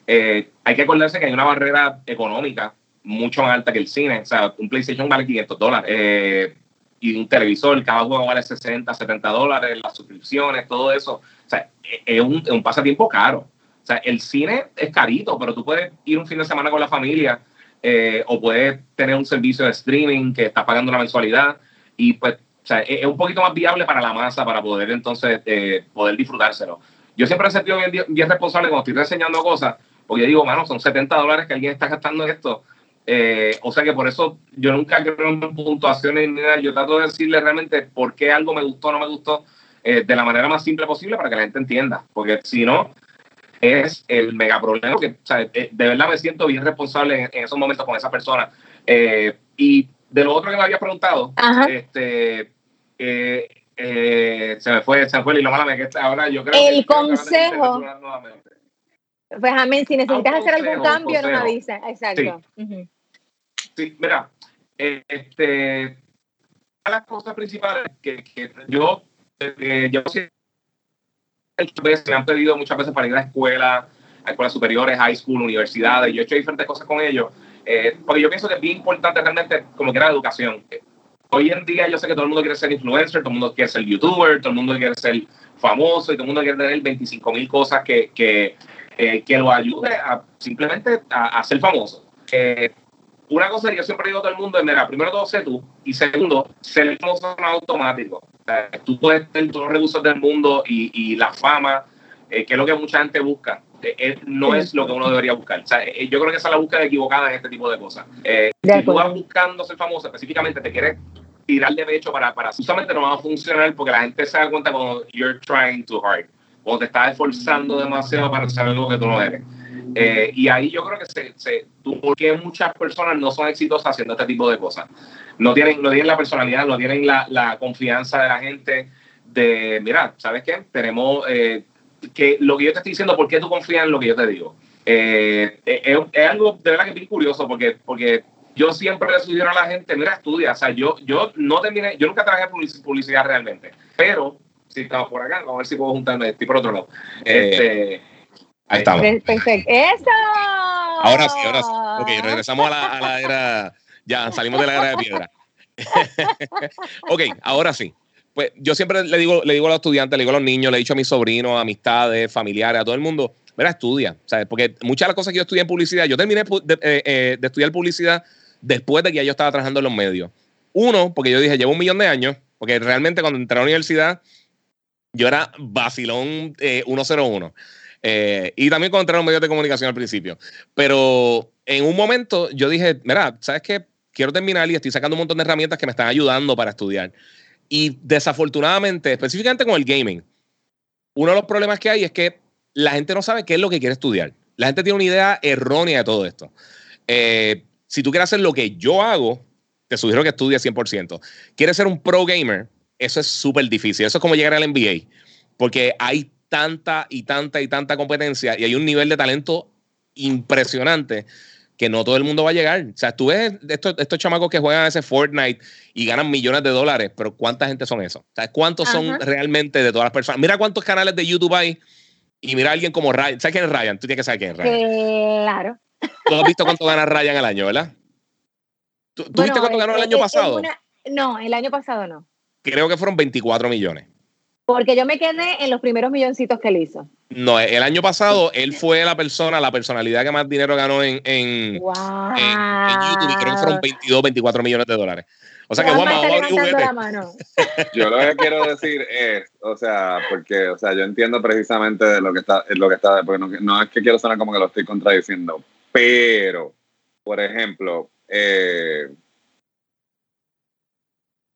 Eh, hay que acordarse que hay una barrera económica mucho más alta que el cine. O sea, un PlayStation vale 500 dólares. Eh, y un televisor, cada juego vale 60, 70 dólares, las suscripciones, todo eso. O sea, es un, es un pasatiempo caro. O sea, el cine es carito, pero tú puedes ir un fin de semana con la familia eh, o puedes tener un servicio de streaming que está pagando una mensualidad y pues o sea, es, un poquito más viable para la masa para poder entonces eh, poder disfrutárselo. Yo siempre he sentido bien, bien responsable cuando estoy enseñando cosas, porque digo, mano, son 70 dólares que alguien está gastando en esto. Eh, o sea que por eso yo nunca creo en puntuaciones ni nada. Yo trato de decirle realmente por qué algo me gustó o no me gustó de la manera más simple posible para que la gente entienda. Porque si no, es el mega problema que eh, de verdad me siento bien responsable en, esos momentos con esa persona. Eh, y de lo otro que me había preguntado, este, eh, se me fue, se me fue y lo malo que ahora yo creo el consejo. Pues amén, si necesitas hacer algún cambio, nos avisa. Exacto. Sí, mira, este, las cosas principales que, que yo, yo me han pedido muchas veces para ir a escuelas, a escuelas superiores, high school, universidades. Yo he hecho diferentes cosas con ellos, eh, porque yo pienso que es bien importante realmente, como que era la educación. Hoy en día yo sé que todo el mundo quiere ser influencer, todo el mundo quiere ser youtuber, todo el mundo quiere ser famoso y todo el mundo quiere tener 25 mil cosas que, que, eh, que lo ayude a simplemente a, ser famoso. Eh, una cosa que yo siempre digo a todo el mundo es, mira, primero todo sé tú y segundo, ser famoso en automático. Tú puedes tener todos los recursos del mundo y, y la fama, eh, que es lo que mucha gente busca. Eh, no es lo que uno debería buscar. O sea, eh, yo creo que esa es la búsqueda equivocada en este tipo de cosas. si tú vas buscando ser famoso, específicamente te quieres tirar de pecho para, para justamente no va a funcionar porque la gente se da cuenta cuando you're trying too hard, cuando te estás esforzando demasiado para hacer algo que tú no eres. Eh, y ahí yo creo que se, se porque muchas personas no son exitosas haciendo este tipo de cosas. No tienen, no tienen la personalidad, no tienen la, la confianza de la gente de, mira, ¿sabes qué? Tenemos eh, que lo que yo te estoy diciendo, ¿por qué tú confías en lo que yo te digo? Eh, es, es, algo de verdad que es bien curioso porque, porque yo siempre le sugiero a la gente, mira, estudia. O sea, yo, yo no terminé, yo nunca trabajé publicidad realmente, pero si estamos por acá, vamos a ver si puedo juntarme, estoy por otro lado. Este, Ahí estamos. Perfecto. ¡Eso! Ahora sí, ahora sí. Ok, regresamos a la, a la era. Ya, salimos de la era de piedra. ok, ahora sí. Pues yo siempre le digo, le digo a los estudiantes, le digo a los niños, le he dicho a mis sobrinos, amistades, familiares, a todo el mundo, mira, estudia. ¿sabes? Porque muchas de las cosas que yo estudié en publicidad, yo terminé de, eh, eh, de estudiar publicidad después de que ya yo estaba trabajando en los medios. Uno, porque yo dije, llevo un millón de años, porque realmente cuando entré a la universidad, yo era vacilón eh, 101. Eh, y también cuando entré a los medios de comunicación al principio. Pero en un momento yo dije, mira, ¿sabes qué? Quiero terminar y estoy sacando un montón de herramientas que me están ayudando para estudiar. Y desafortunadamente, específicamente con el gaming, uno de los problemas que hay es que la gente no sabe qué es lo que quiere estudiar. La gente tiene una idea errónea de todo esto. Eh, si tú quieres hacer lo que yo hago, te sugiero que estudies 100%. ¿Quieres ser un pro gamer? Eso es súper difícil. Eso es como llegar al NBA. Porque hay tanta y tanta y tanta competencia y hay un nivel de talento impresionante que no todo el mundo va a llegar. O sea, tú ves estos, estos chamacos que juegan a ese Fortnite y ganan millones de dólares, pero ¿cuánta gente son esos? O sea, ¿cuántos son realmente de todas las personas? Mira cuántos canales de YouTube hay y mira a alguien como Ryan. ¿Sabes quién es Ryan? Tú tienes que saber quién es Ryan. Claro. Tú has visto cuánto gana Ryan al año, ¿verdad? ¿Tú, ¿tú Bueno, viste cuánto ganó el año pasado? una- no, el año pasado no. Creo que fueron 24 millones. Porque yo me quedé en los primeros milloncitos que él hizo. No, el año pasado él fue la persona, la personalidad que más dinero ganó en, en, ¡Wow! en, en YouTube y creo que fueron 22, 24 millones de dólares. O sea que Juanma Juanma. Yo lo que quiero decir es, o sea, porque, o sea, yo entiendo precisamente de lo que está, lo que está, porque no, no es que quiero sonar como que lo estoy contradiciendo, pero, por ejemplo, eh,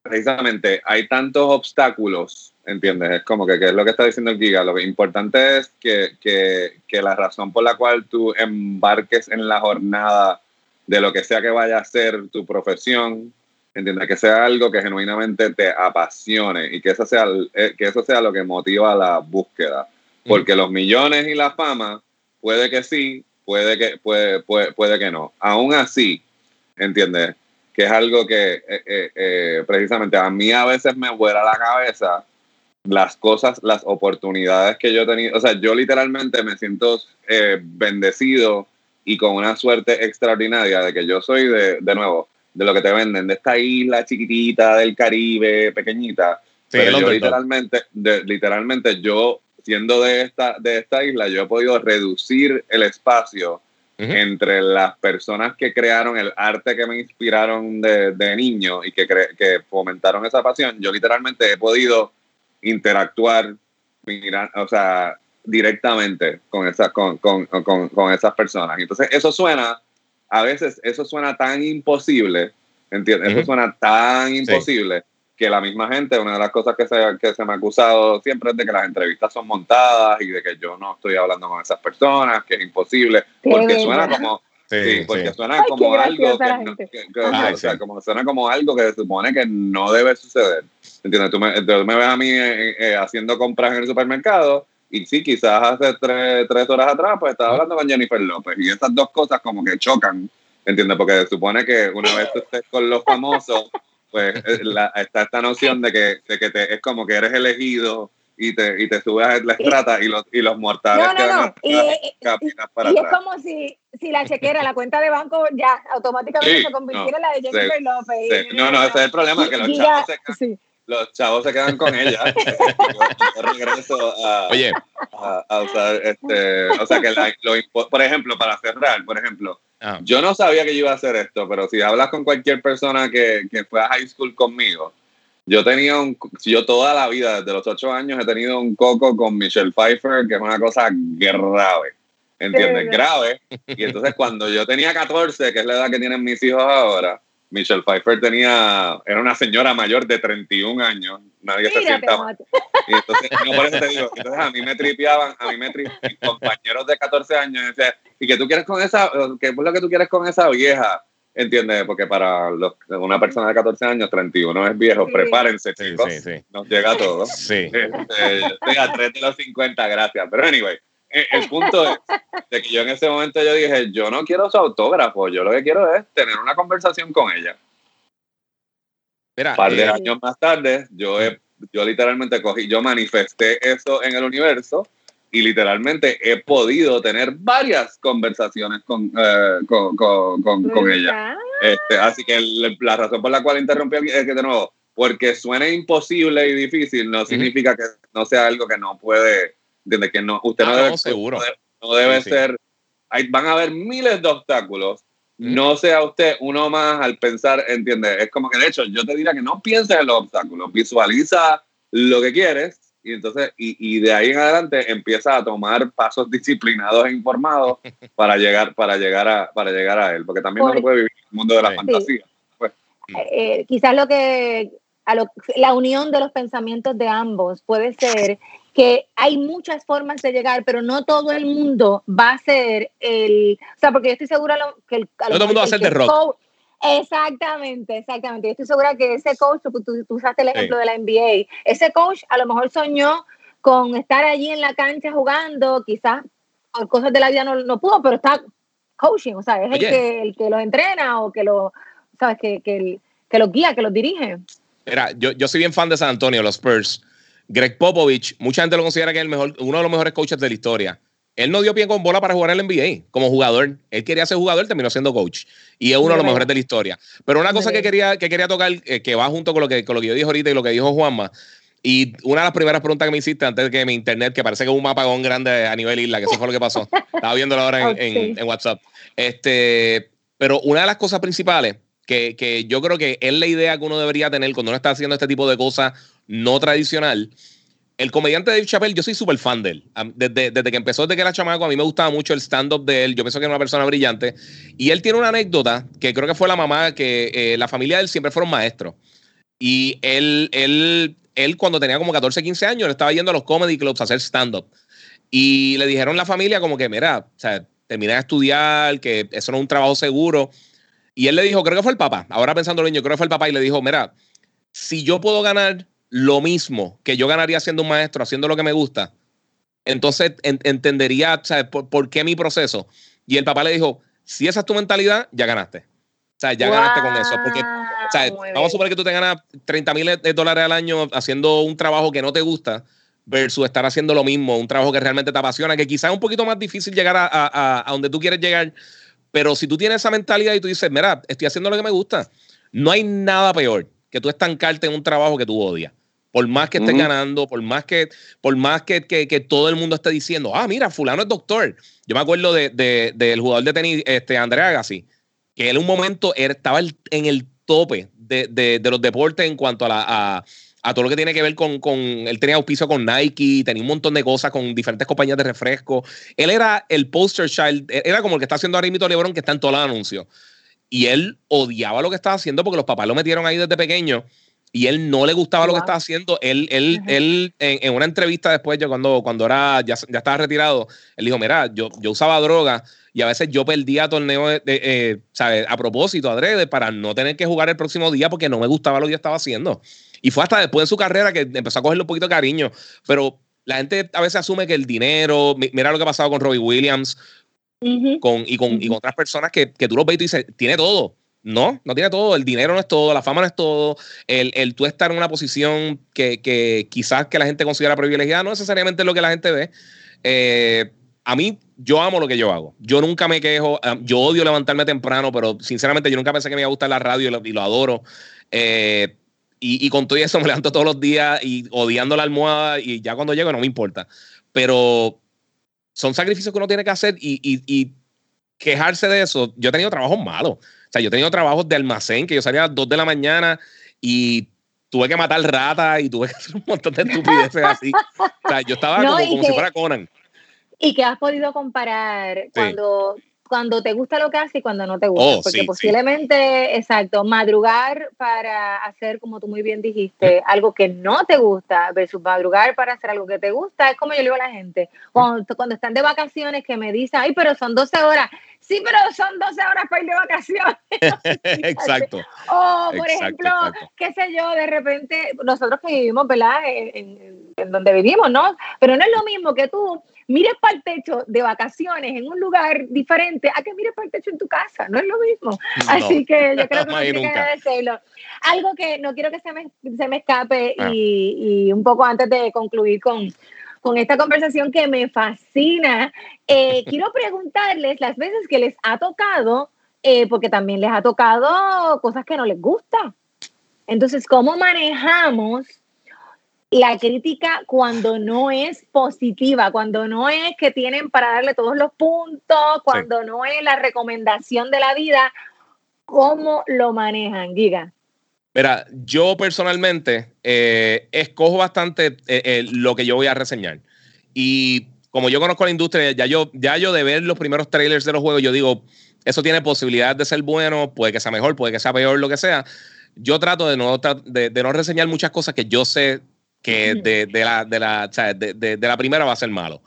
precisamente hay tantos obstáculos, ¿entiendes? Es como que, que es lo que está diciendo el Giga. Lo que importante es que, que, que la razón por la cual tú embarques en la jornada de lo que sea que vaya a ser tu profesión, ¿entiendes? Que sea algo que genuinamente te apasione y que eso sea, eh, que eso sea lo que motiva la búsqueda. Porque los millones y la fama, puede que sí, puede que, puede, puede, puede que no. Aún así, ¿entiendes? Que es algo que eh, eh, eh, precisamente a mí a veces me vuela la cabeza las cosas, las oportunidades que yo he tenido. O sea, yo literalmente me siento bendecido y con una suerte extraordinaria de que yo soy de, de nuevo, de lo que te venden, de esta isla chiquitita del Caribe, pequeñita. Sí, pero yo literalmente, de- literalmente yo, siendo de esta, de esta isla, yo he podido reducir el espacio Entre las personas que crearon el arte que me inspiraron de, de niño y que, que fomentaron esa pasión. Yo literalmente he podido interactuar, mirar, o sea, directamente con, esas con, con, con, con esas personas. Entonces, eso suena, a veces, eso suena tan imposible, ¿entiendes? Eso suena tan imposible que la misma gente, una de las cosas que se, que se me ha acusado siempre es de que las entrevistas son montadas y de que yo no estoy hablando con esas personas, que es imposible, Qué porque suena como, Sí, Sí, sí. porque suena Ay, como algo que, no- que- que- Ay, o sea, sí. como suena como algo que se supone que no debe suceder. ¿Entiendes? Tú me, tú me ves a mí eh, eh, haciendo compras en el supermercado y sí, quizás hace tres, tres horas atrás pues estaba hablando con Jennifer López y estas dos cosas como que chocan, ¿entiendes? Porque se supone que una vez tú estés con los famosos, pues eh, la- está esta noción de que, de que te, es como que eres elegido y te, y te subes a la estrata y los, y los mortales No, no, quedan no. Y, y- caminas para y es como si, si la chequera, la cuenta de banco, ya automáticamente Sí, se convirtiera no, en la de Jennifer López. Sí, No, no, ese es el problema, que los chavos se quedan sí. los chavos se quedan con ella. yo, yo regreso a, Oye, a, a usar este, o sea que la- lo por ejemplo, para cerrar, por ejemplo, ah, yo no sabía que yo iba a hacer esto, pero si hablas con cualquier persona que, que fue a high school conmigo, yo tenía un, yo toda la vida, desde los ocho años, he tenido un coco con Michelle Pfeiffer, que es una cosa grave, ¿entiendes? De Grave. Y entonces cuando yo tenía 14, que es la edad que tienen mis hijos ahora, Michelle Pfeiffer tenía, era una señora mayor de 31 años, nadie se Mírate, sienta mal. Y entonces, no, por eso te digo, entonces a mí me tripeaban, a mí me tripeaban, mis compañeros de 14 años decían, ¿y qué tú quieres con esa, qué es lo que tú quieres con esa vieja? ¿Entiendes? Porque para los, una persona de 14 años, 31 es viejo, prepárense, chicos. Sí, sí, Nos llega todo. Sí. Este, yo estoy a 3 de los 50, gracias. Pero anyway, eh, el punto es de que yo en ese momento yo dije, yo no quiero su autógrafo, yo lo que quiero es tener una conversación con ella. Mira, Un par de eh, años más tarde, yo, he, yo literalmente cogí, yo manifesté eso en el universo y literalmente he podido tener varias conversaciones con, eh, con, con, con, con ella. Este, así que el- la razón por la cual interrumpí es que de nuevo, porque suene imposible y difícil, no significa que no sea algo que no puede, ¿entiendes? Que no, usted Ah, no no, debe, seguro. no debe, no debe Sí, sí. ser, hay, van a haber miles de obstáculos, Ujú. no sea usted uno más al pensar, ¿entiendes? Es como que de hecho yo te diría que no pienses en los obstáculos, visualiza lo que quieres y entonces, y, y de ahí en adelante empieza a tomar pasos disciplinados e informados para llegar, para llegar a, para llegar a él, porque también no se puede vivir en el mundo de la Sí. fantasía. eh, quizás lo que a lo- la unión de los pensamientos de ambos puede ser que hay muchas formas de llegar, pero no todo el mundo va a ser el, o sea, porque yo estoy segura lo- que el, a lo No todo el mundo va a ser el de rock. Exactamente, exactamente. Yo estoy segura que ese coach, tú, usaste el ejemplo de la NBA, ese coach a lo mejor soñó con estar allí en la cancha jugando, quizás por cosas de la vida no, no pudo, pero está coaching, o sea, es el que, el que los entrena o que los, sabes, que, que, el- que los guía, que los dirige. Mira, yo, yo soy bien fan de San Antonio, los Spurs. Greg Popovich, mucha gente lo considera que es el mejor, uno de los mejores coaches de la historia. Él no dio pie con bola para jugar en el NBA como jugador. Él quería ser jugador, terminó siendo coach. Y es uno de los mejores de la historia. Pero una cosa que quería, que quería tocar, eh, que va junto con lo que, con lo que yo dije ahorita y lo que dijo Juanma. Y una de las primeras preguntas que me hiciste antes de que mi internet, que parece que hubo un apagón grande a nivel isla, que eso fue lo que pasó. Estaba viéndolo ahora en, en WhatsApp. Este, pero una de las cosas principales que, que yo creo que es la idea que uno debería tener cuando uno está haciendo este tipo de cosas no tradicional. El comediante Dave Chappelle, yo soy súper fan de él. Desde, que empezó, desde que era chamaco, a mí me gustaba mucho el stand-up de él. Yo pienso que era una persona brillante. Y él tiene una anécdota que creo que fue la mamá, que eh, la familia de él siempre fueron maestros. Y él, él, él, cuando tenía como 14, 15 años, él estaba yendo a los comedy clubs a hacer stand-up. Y le dijeron a la familia como que, mira, o sea, termina de estudiar, que eso no es un trabajo seguro. Y él le dijo, creo que fue el papá, ahora pensando niño, creo que fue el papá y le dijo, mira, si yo puedo ganar lo mismo que yo ganaría siendo un maestro, haciendo lo que me gusta, entonces en- entendería ¿sabes? Por, por qué mi proceso. Y el papá le dijo, si esa es tu mentalidad, ya ganaste. O sea, ya ganaste con eso. Porque, vamos a suponer que tú te ganas 30 mil dólares al año haciendo un trabajo que no te gusta versus estar haciendo lo mismo, un trabajo que realmente te apasiona, que quizás es un poquito más difícil llegar a, a- a- a donde tú quieres llegar, pero si tú tienes esa mentalidad y tú dices, mira, estoy haciendo lo que me gusta, no hay nada peor que tú estancarte en un trabajo que tú odias. Por más que estés Ujú. ganando, por más que, por más que, que- que todo el mundo esté diciendo, ah, mira, fulano es doctor. Yo me acuerdo de, de- del jugador de tenis, este, André Agassi, que él en un momento estaba en el tope de, de- de los deportes en cuanto a, la, a, a todo lo que tiene que ver con, con, él tenía auspicio con Nike, tenía un montón de cosas con diferentes compañías de refresco. Él era el poster child, era como el que está haciendo ahora mismo LeBron, que está en todos los anuncios. Y él odiaba lo que estaba haciendo porque los papás lo metieron ahí desde pequeño y él no le gustaba lo que estaba haciendo. Él, él, Ajá. él en, en una entrevista después, yo cuando, cuando era, ya, ya estaba retirado, él dijo, mira, yo, yo usaba droga y a veces yo perdía torneos de, de, eh, ¿sabes? a propósito, adrede, para no tener que jugar el próximo día porque no me gustaba lo que yo estaba haciendo. Y fue hasta después de su carrera que empezó a cogerle un poquito de cariño. Pero la gente a veces asume que el dinero, mi- mira lo que ha pasado con Robbie Williams con, y, con, y con otras personas que, que tú los ves y tú dices, tiene todo. No, no tiene todo. El dinero no es todo, la fama no es todo. El, el tú estar en una posición que, que quizás que la gente considera privilegiada no necesariamente es lo que la gente ve. Eh, a mí, yo amo lo que yo hago. Yo nunca me quejo. Um, Yo odio levantarme temprano, pero sinceramente yo nunca pensé que me iba a gustar la radio y lo, adoro. Eh, y, con todo eso me levanto todos los días y odiando la almohada y ya cuando llego no me importa. Pero son sacrificios que uno tiene que hacer y- y quejarse de eso. Yo he tenido trabajos malos. O sea, yo he tenido trabajos de almacén que yo salía a las 2 de la mañana y tuve que matar ratas y tuve que hacer un montón de estupideces así. O sea, yo estaba No, como, como que- si fuera Conan. Y que has podido comparar cuando cuando te gusta lo que haces y cuando no te gusta. Oh, porque sí, posiblemente, exacto, madrugar para hacer, como tú muy bien dijiste, algo que no te gusta versus madrugar para hacer algo que te gusta, es como yo le digo a la gente, cuando, cuando están de vacaciones que me dicen, ay, pero son 12 horas. Sí, pero son 12 horas para ir de vacaciones. exacto. O, por Exacto, ejemplo, exacto. qué sé yo, de repente, nosotros que vivimos, ¿verdad? En, en- en donde vivimos, ¿no? Pero no es lo mismo que tú mires para el techo de vacaciones en un lugar diferente a que mires para el techo en tu casa, no es lo mismo. Así que yo creo que tiene que agradecerlo. Algo que no quiero que se me, se me escape Ah. y, y un poco antes de concluir con, con esta conversación que me fascina, eh, quiero preguntarles las veces que les ha tocado, eh, porque también les ha tocado cosas que no les gusta. Entonces, ¿cómo manejamos la crítica cuando no es positiva, cuando no es que tienen para darle todos los puntos, cuando no es la recomendación de la vida? ¿Cómo lo manejan? Giga. Mira, yo personalmente eh, escojo bastante eh, eh, lo que yo voy a reseñar. Y como yo conozco la industria, ya yo, ya yo de ver los primeros trailers de los juegos, yo digo, eso tiene posibilidad de ser bueno, puede que sea mejor, puede que sea peor, lo que sea. Yo trato de no, de, de no reseñar muchas cosas que yo sé que de, de la, de, la, o sea, de, de- de la primera va a ser malo.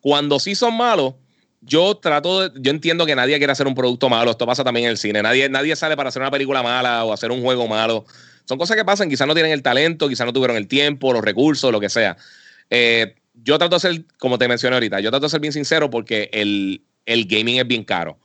Cuando sí son malos, yo trato de, yo entiendo que nadie quiere hacer un producto malo, esto pasa también en el cine, nadie, nadie sale para hacer una película mala o hacer un juego malo. Son cosas que pasan, quizás no tienen el talento, quizás no tuvieron el tiempo, los recursos, lo que sea. Eh, yo trato de ser, como te mencioné ahorita, yo trato de ser bien sincero porque el, el gaming es bien caro.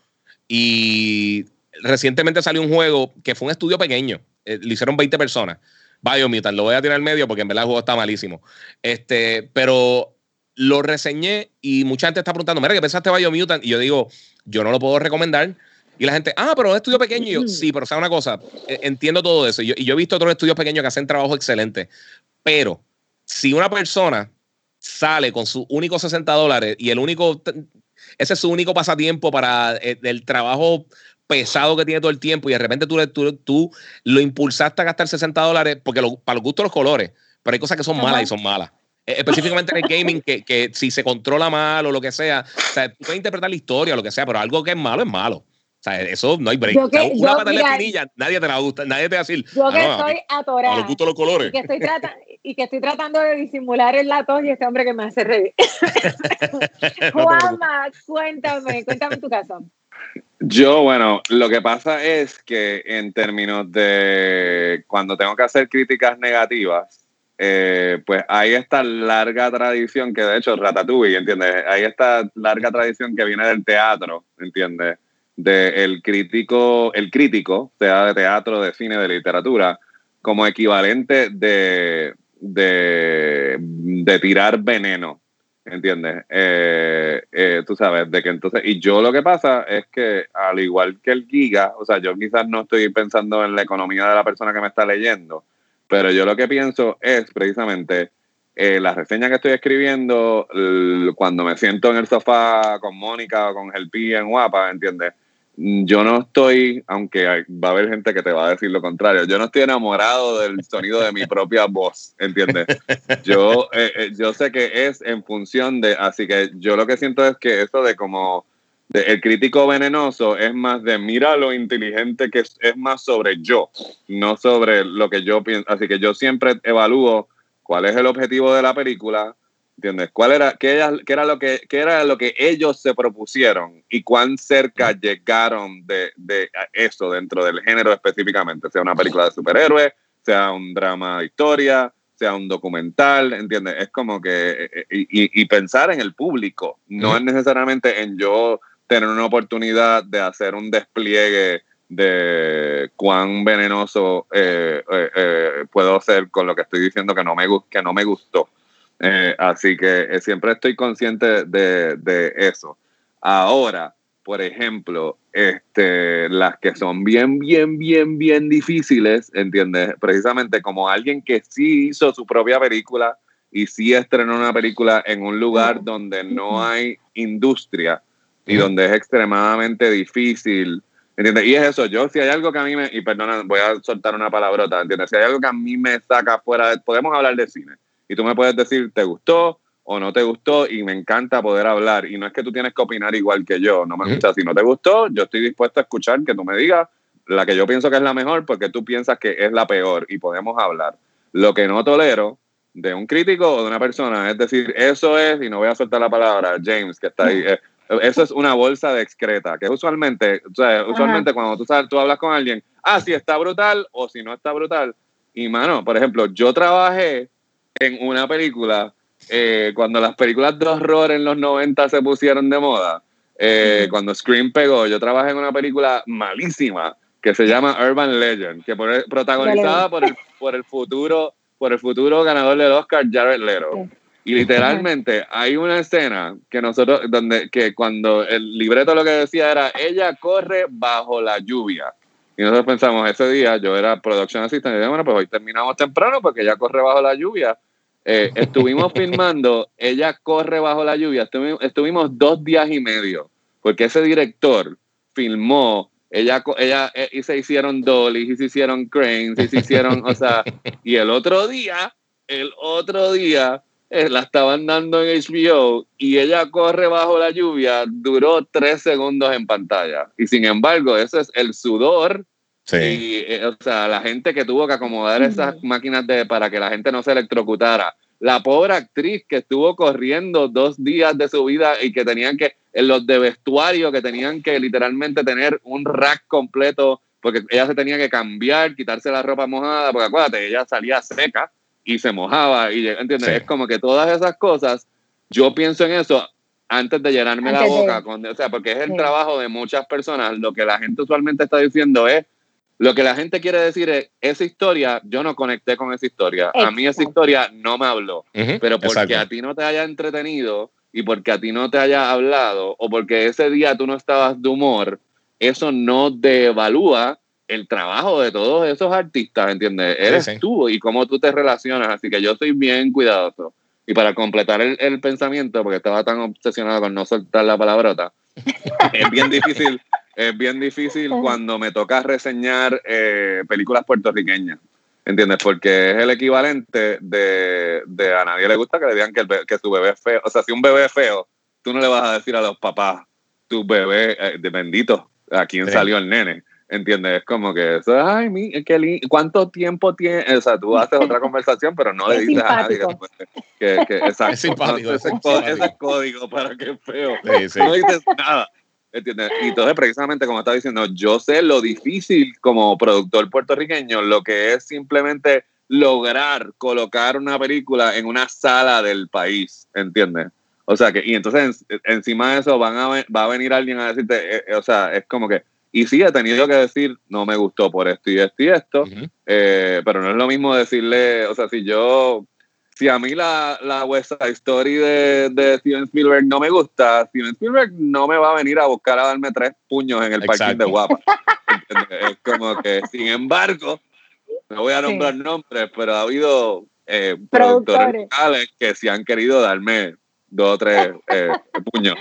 Y recientemente salió un juego que fue un estudio pequeño, eh, lo hicieron 20 personas. Biomutant, lo voy a tirar al medio porque en verdad el juego está malísimo. Este, pero lo reseñé y mucha gente está preguntando, mira, ¿qué pensaste de Biomutant? Y yo digo, yo no lo puedo recomendar. Y la gente, ah, pero es un estudio pequeño. Y yo, sí, pero sabe una cosa, eh, entiendo todo eso. Y yo, y yo he visto otros estudios pequeños que hacen trabajo excelente. Pero si una persona sale con sus únicos 60 dólares y el único, ese es su único pasatiempo para eh, el trabajo pesado que tiene todo el tiempo y de repente tú, tú, tú lo impulsaste a gastar 60 dólares porque lo- para los gustos los colores, pero hay cosas que son Ajá. malas y son malas. Eh, específicamente en el gaming, que, que si se controla mal o lo que sea, o sea, tú puedes interpretar la historia o lo que sea, pero algo que es malo es malo. O sea, eso no hay break. Yo O sea, que- una yo, patada de mira, espinilla, nadie te la gusta, nadie te va a decir. Yo "Ah, que no, a mí- estoy atorada. a los gustos los colores. y que estoy tratando y que estoy tratando de disimular el lato y este hombre que me hace reír. Juanma, cuéntame, cuéntame tu caso. Yo, bueno, lo que pasa es que en términos de cuando tengo que hacer críticas negativas, eh, pues hay esta larga tradición que de hecho Ratatouille, ¿entiendes? Hay esta larga tradición que viene del teatro, ¿entiendes? De el crítico, el crítico, sea de teatro, de cine, de literatura, como equivalente de, de, de tirar veneno, ¿entiendes? Eh, eh, tú sabes, de que entonces, y yo lo que pasa es que al igual que el giga, o sea, yo quizás no estoy pensando en la economía de la persona que me está leyendo, pero yo lo que pienso es precisamente eh, la reseña que estoy escribiendo, cuando me siento en el sofá con Mónica o con Gelpi en Guapa, ¿entiendes? Yo no estoy, aunque va a haber gente que te va a decir lo contrario, yo no estoy enamorado del sonido de mi propia voz, ¿entiendes? Yo, eh, eh, yo sé que es en función de, así que yo lo que siento es que eso de como el crítico venenoso es más de mira lo inteligente que es, es más sobre yo, no sobre lo que yo pienso. Así que yo siempre evalúo cuál es el objetivo de la película, ¿entiendes? ¿Cuál era, qué, era- qué era lo que, qué era lo que ellos se propusieron y cuán cerca llegaron de, de eso dentro del género específicamente, sea una película de superhéroes, sea un drama de historia, sea un documental, ¿entiendes? Es como que, eh, y, y- y pensar en el público, no Ujú. es necesariamente en yo tener una oportunidad de hacer un despliegue de cuán venenoso eh, eh, eh, puedo ser con lo que estoy diciendo que no me, que no me gustó. Así que siempre estoy consciente de, de eso. Ahora, por ejemplo, este, las que son bien, bien, bien, bien difíciles, ¿entiendes? Precisamente como alguien que sí hizo su propia película y sí estrenó una película en un lugar donde no hay industria y donde es extremadamente difícil, ¿entiendes? Y es eso, yo si hay algo que a mí me, y perdona, voy a soltar una palabrota, ¿entiendes? Si hay algo que a mí me saca fuera, de- podemos hablar de cine y tú me puedes decir, ¿te gustó? o no te gustó y me encanta poder hablar. Y no es que tú tienes que opinar igual que yo, no me gusta. Si no te gustó, yo estoy dispuesto a escuchar que tú me digas la que yo pienso que es la mejor porque tú piensas que es la peor y podemos hablar. Lo que no tolero de un crítico o de una persona es decir, eso es, y no voy a soltar la palabra, James, que está ahí. Eh, eso es una bolsa de excreta, que usualmente, o sea, usualmente cuando tú, sabes, tú hablas con alguien, ah, si está brutal o si no está brutal. Y mano, por ejemplo, yo trabajé en una película eh, cuando las películas de horror en los 90 se pusieron de moda, eh, cuando Scream pegó, yo trabajé en una película malísima que se llama Urban Legend, que por, protagonizada por el, por el futuro por el futuro ganador del Oscar Jared Leto. Y literalmente hay una escena que nosotros, donde que cuando el libreto lo que decía era, ella corre bajo la lluvia. Y nosotros pensamos, ese día yo era production assistant y dije, bueno, pues hoy terminamos temprano porque ella corre bajo la lluvia. Eh, estuvimos filmando, ella corre bajo la lluvia, estuvimos, dos días y medio, porque ese director filmó, ella, ella eh, y se hicieron dollies, y se hicieron cranes, y se hicieron, o sea, y el otro día, el otro día, la estaban dando en HBO y ella corre bajo la lluvia, duró tres segundos en pantalla. Y sin embargo, ese es el sudor Sí. Y, eh, o sea, la gente que tuvo que acomodar esas máquinas de, para que la gente no se electrocutara. La pobre actriz que estuvo corriendo dos días de su vida y que tenían que, en los de vestuario, que tenían que literalmente tener un rack completo, porque ella se tenía que cambiar, quitarse la ropa mojada, porque acuérdate, ella salía seca y se mojaba. Y, ¿entiendes? Es como que todas esas cosas, yo pienso en eso antes de llenarme la boca, con, o sea, porque es el trabajo de muchas personas. Lo que la gente usualmente está diciendo es lo que la gente quiere decir es, esa historia, yo no conecté con esa historia. A mí esa historia no me habló. pero porque a ti no te haya entretenido y porque a ti no te haya hablado o porque ese día tú no estabas de humor, eso no devalúa el trabajo de todos esos artistas, ¿entiendes? Eres tú y cómo tú te relacionas. Así que yo soy bien cuidadoso. Y para completar el, el pensamiento, porque estaba tan obsesionado con no soltar la palabrota, es bien difícil es bien difícil cuando me toca reseñar eh, películas puertorriqueñas. ¿Entiendes? Porque es el equivalente de, a nadie le gusta que le digan que, que su bebé es feo. O sea, si un bebé es feo, tú no le vas a decir a los papás, tu bebé, eh, de bendito, a quién salió el nene. ¿Entiendes? Es como que eso, ay, mi, qué ¿cuánto tiempo tiene? O sea, tú haces otra conversación, pero no le dices a nadie que, que, exacto, es simpático, ese, es código para que es feo. No dices nada. Y entonces, precisamente como estaba diciendo, yo sé lo difícil como productor puertorriqueño, lo que es simplemente lograr colocar una película en una sala del país, ¿entiendes? O sea que, y entonces encima de eso van a, va a venir alguien a decirte, eh, eh, o sea, es como que, y sí he tenido que decir, no me gustó por esto y esto y esto, eh, pero no es lo mismo decirle, o sea, si yo si a mí la, la West Side Story de, de, Steven Spielberg no me gusta, Steven Spielberg no me va a venir a buscar a darme tres puños en el parking de Guapa. es como que, sin embargo, no voy a nombrar nombres, pero ha habido eh, productores locales que sí han querido darme dos o tres eh, puños.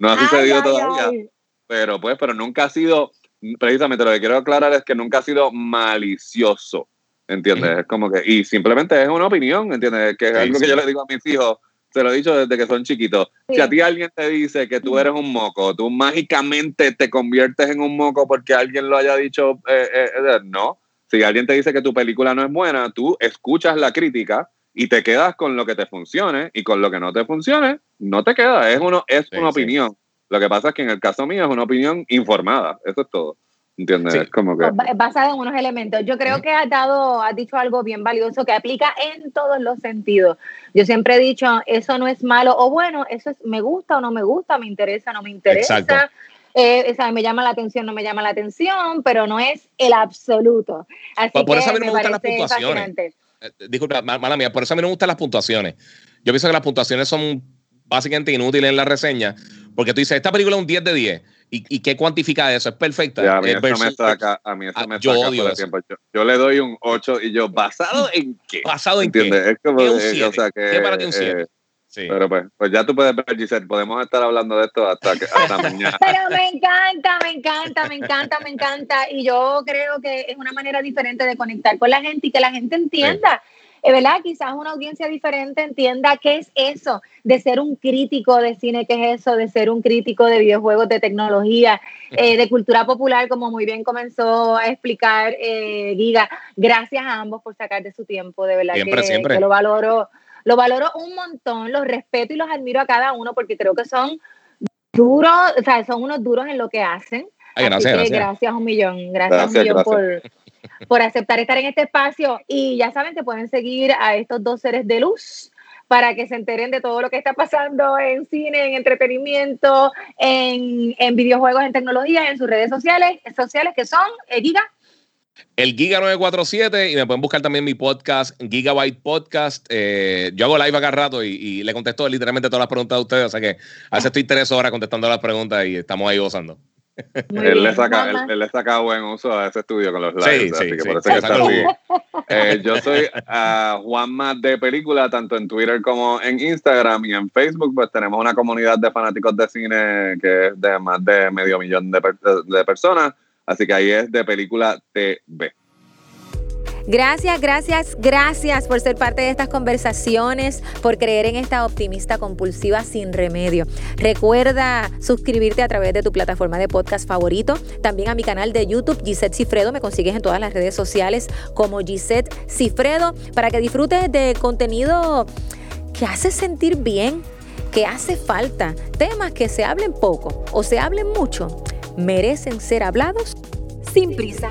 No ha sucedido todavía, pero pues, pero nunca ha sido, precisamente lo que quiero aclarar es que nunca ha sido malicioso ¿entiendes? Es como que, y simplemente es una opinión, ¿entiendes? Que es algo que yo le digo a mis hijos, se lo he dicho desde que son chiquitos. Si a ti alguien te dice que tú eres un moco, tú mágicamente te conviertes en un moco porque alguien lo haya dicho, eh, eh, eh, no. Si alguien te dice que tu película no es buena, tú escuchas la crítica y te quedas con lo que te funcione y con lo que no te funcione, no te queda, es, uno, es una opinión. Lo que pasa es que en el caso mío es una opinión informada, eso es todo. ¿Entiendes? Como que... Basada en unos elementos. Yo creo que has dado, has dicho algo bien valioso que aplica en todos los sentidos. Yo siempre he dicho, eso no es malo o bueno, eso es me gusta o no me gusta, me interesa o no me interesa. Eh, me llama la atención, no me llama la atención, pero no es el absoluto. Así por eso a mí no me, gustan las puntuaciones. Eh, disculpa, mala mía, por eso a mí no me gustan las puntuaciones. Yo pienso que las puntuaciones son básicamente inútiles en la reseña, porque tú dices, esta película es un 10 de 10 ¿Y, qué cuantifica eso? ¿Es perfecta? a mí eso me saca, a mí eso me yo saca todo tiempo. Yo, le doy un 8 y yo, ¿basado en qué? ¿Basado en ¿Entiendes? qué? Es como, ¿Qué, o sea, que, ¿Qué para ti un 7? Eh, sí. Pero pues, pues ya tú puedes ver, Giselle, podemos estar hablando de esto hasta, que, hasta mañana. Pero me encanta, me encanta, me encanta, me encanta. Y yo creo que es una manera diferente de conectar con la gente y que la gente entienda. eh, ¿verdad? Quizás una audiencia diferente entienda qué es eso de ser un crítico de cine, qué es eso de ser un crítico de videojuegos, de tecnología, eh, de cultura popular, como muy bien comenzó a explicar eh, Giga. Gracias a ambos por sacar de su tiempo, de verdad siempre, que, siempre. que lo valoro. Lo valoro un montón, los respeto y los admiro a cada uno porque creo que son duros, o sea, son unos duros en lo que hacen. Ay, gracias, Así que gracias. gracias un millón, gracias, Gracias, un millón gracias. por, por aceptar estar en este espacio. Y ya saben que pueden seguir a estos dos seres de luz para que se enteren de todo lo que está pasando en cine, en entretenimiento, en, en videojuegos, en tecnología, en sus redes sociales, sociales que son eh, Giga. El Giga 947 y me pueden buscar también mi podcast, Gigabyte Podcast. Eh, yo hago live acá rato y, le contesto literalmente todas las preguntas de ustedes, o sea que veces estoy tres horas contestando las preguntas y estamos ahí gozando. Muy Él bien, le, saca, él, le saca buen uso a ese estudio con los Sí, lives, sí, así que sí. por eso que está así. jugo. Eh, yo soy ah, Juanma de Película, tanto en Twitter como en Instagram y en Facebook, pues tenemos una comunidad de fanáticos de cine que es de más de medio millón de, per- de personas, así que ahí es de Película TV. Gracias, gracias, gracias por ser parte de estas conversaciones, por creer en esta optimista compulsiva sin remedio. Recuerda suscribirte a través de tu plataforma de podcast favorito, también a mi canal de YouTube, Gisette Cifredo, me consigues en todas las redes sociales como Gisette Cifredo, para que disfrutes de contenido que hace sentir bien, que hace falta, temas que se hablen poco o se hablen mucho, merecen ser hablados sin prisa.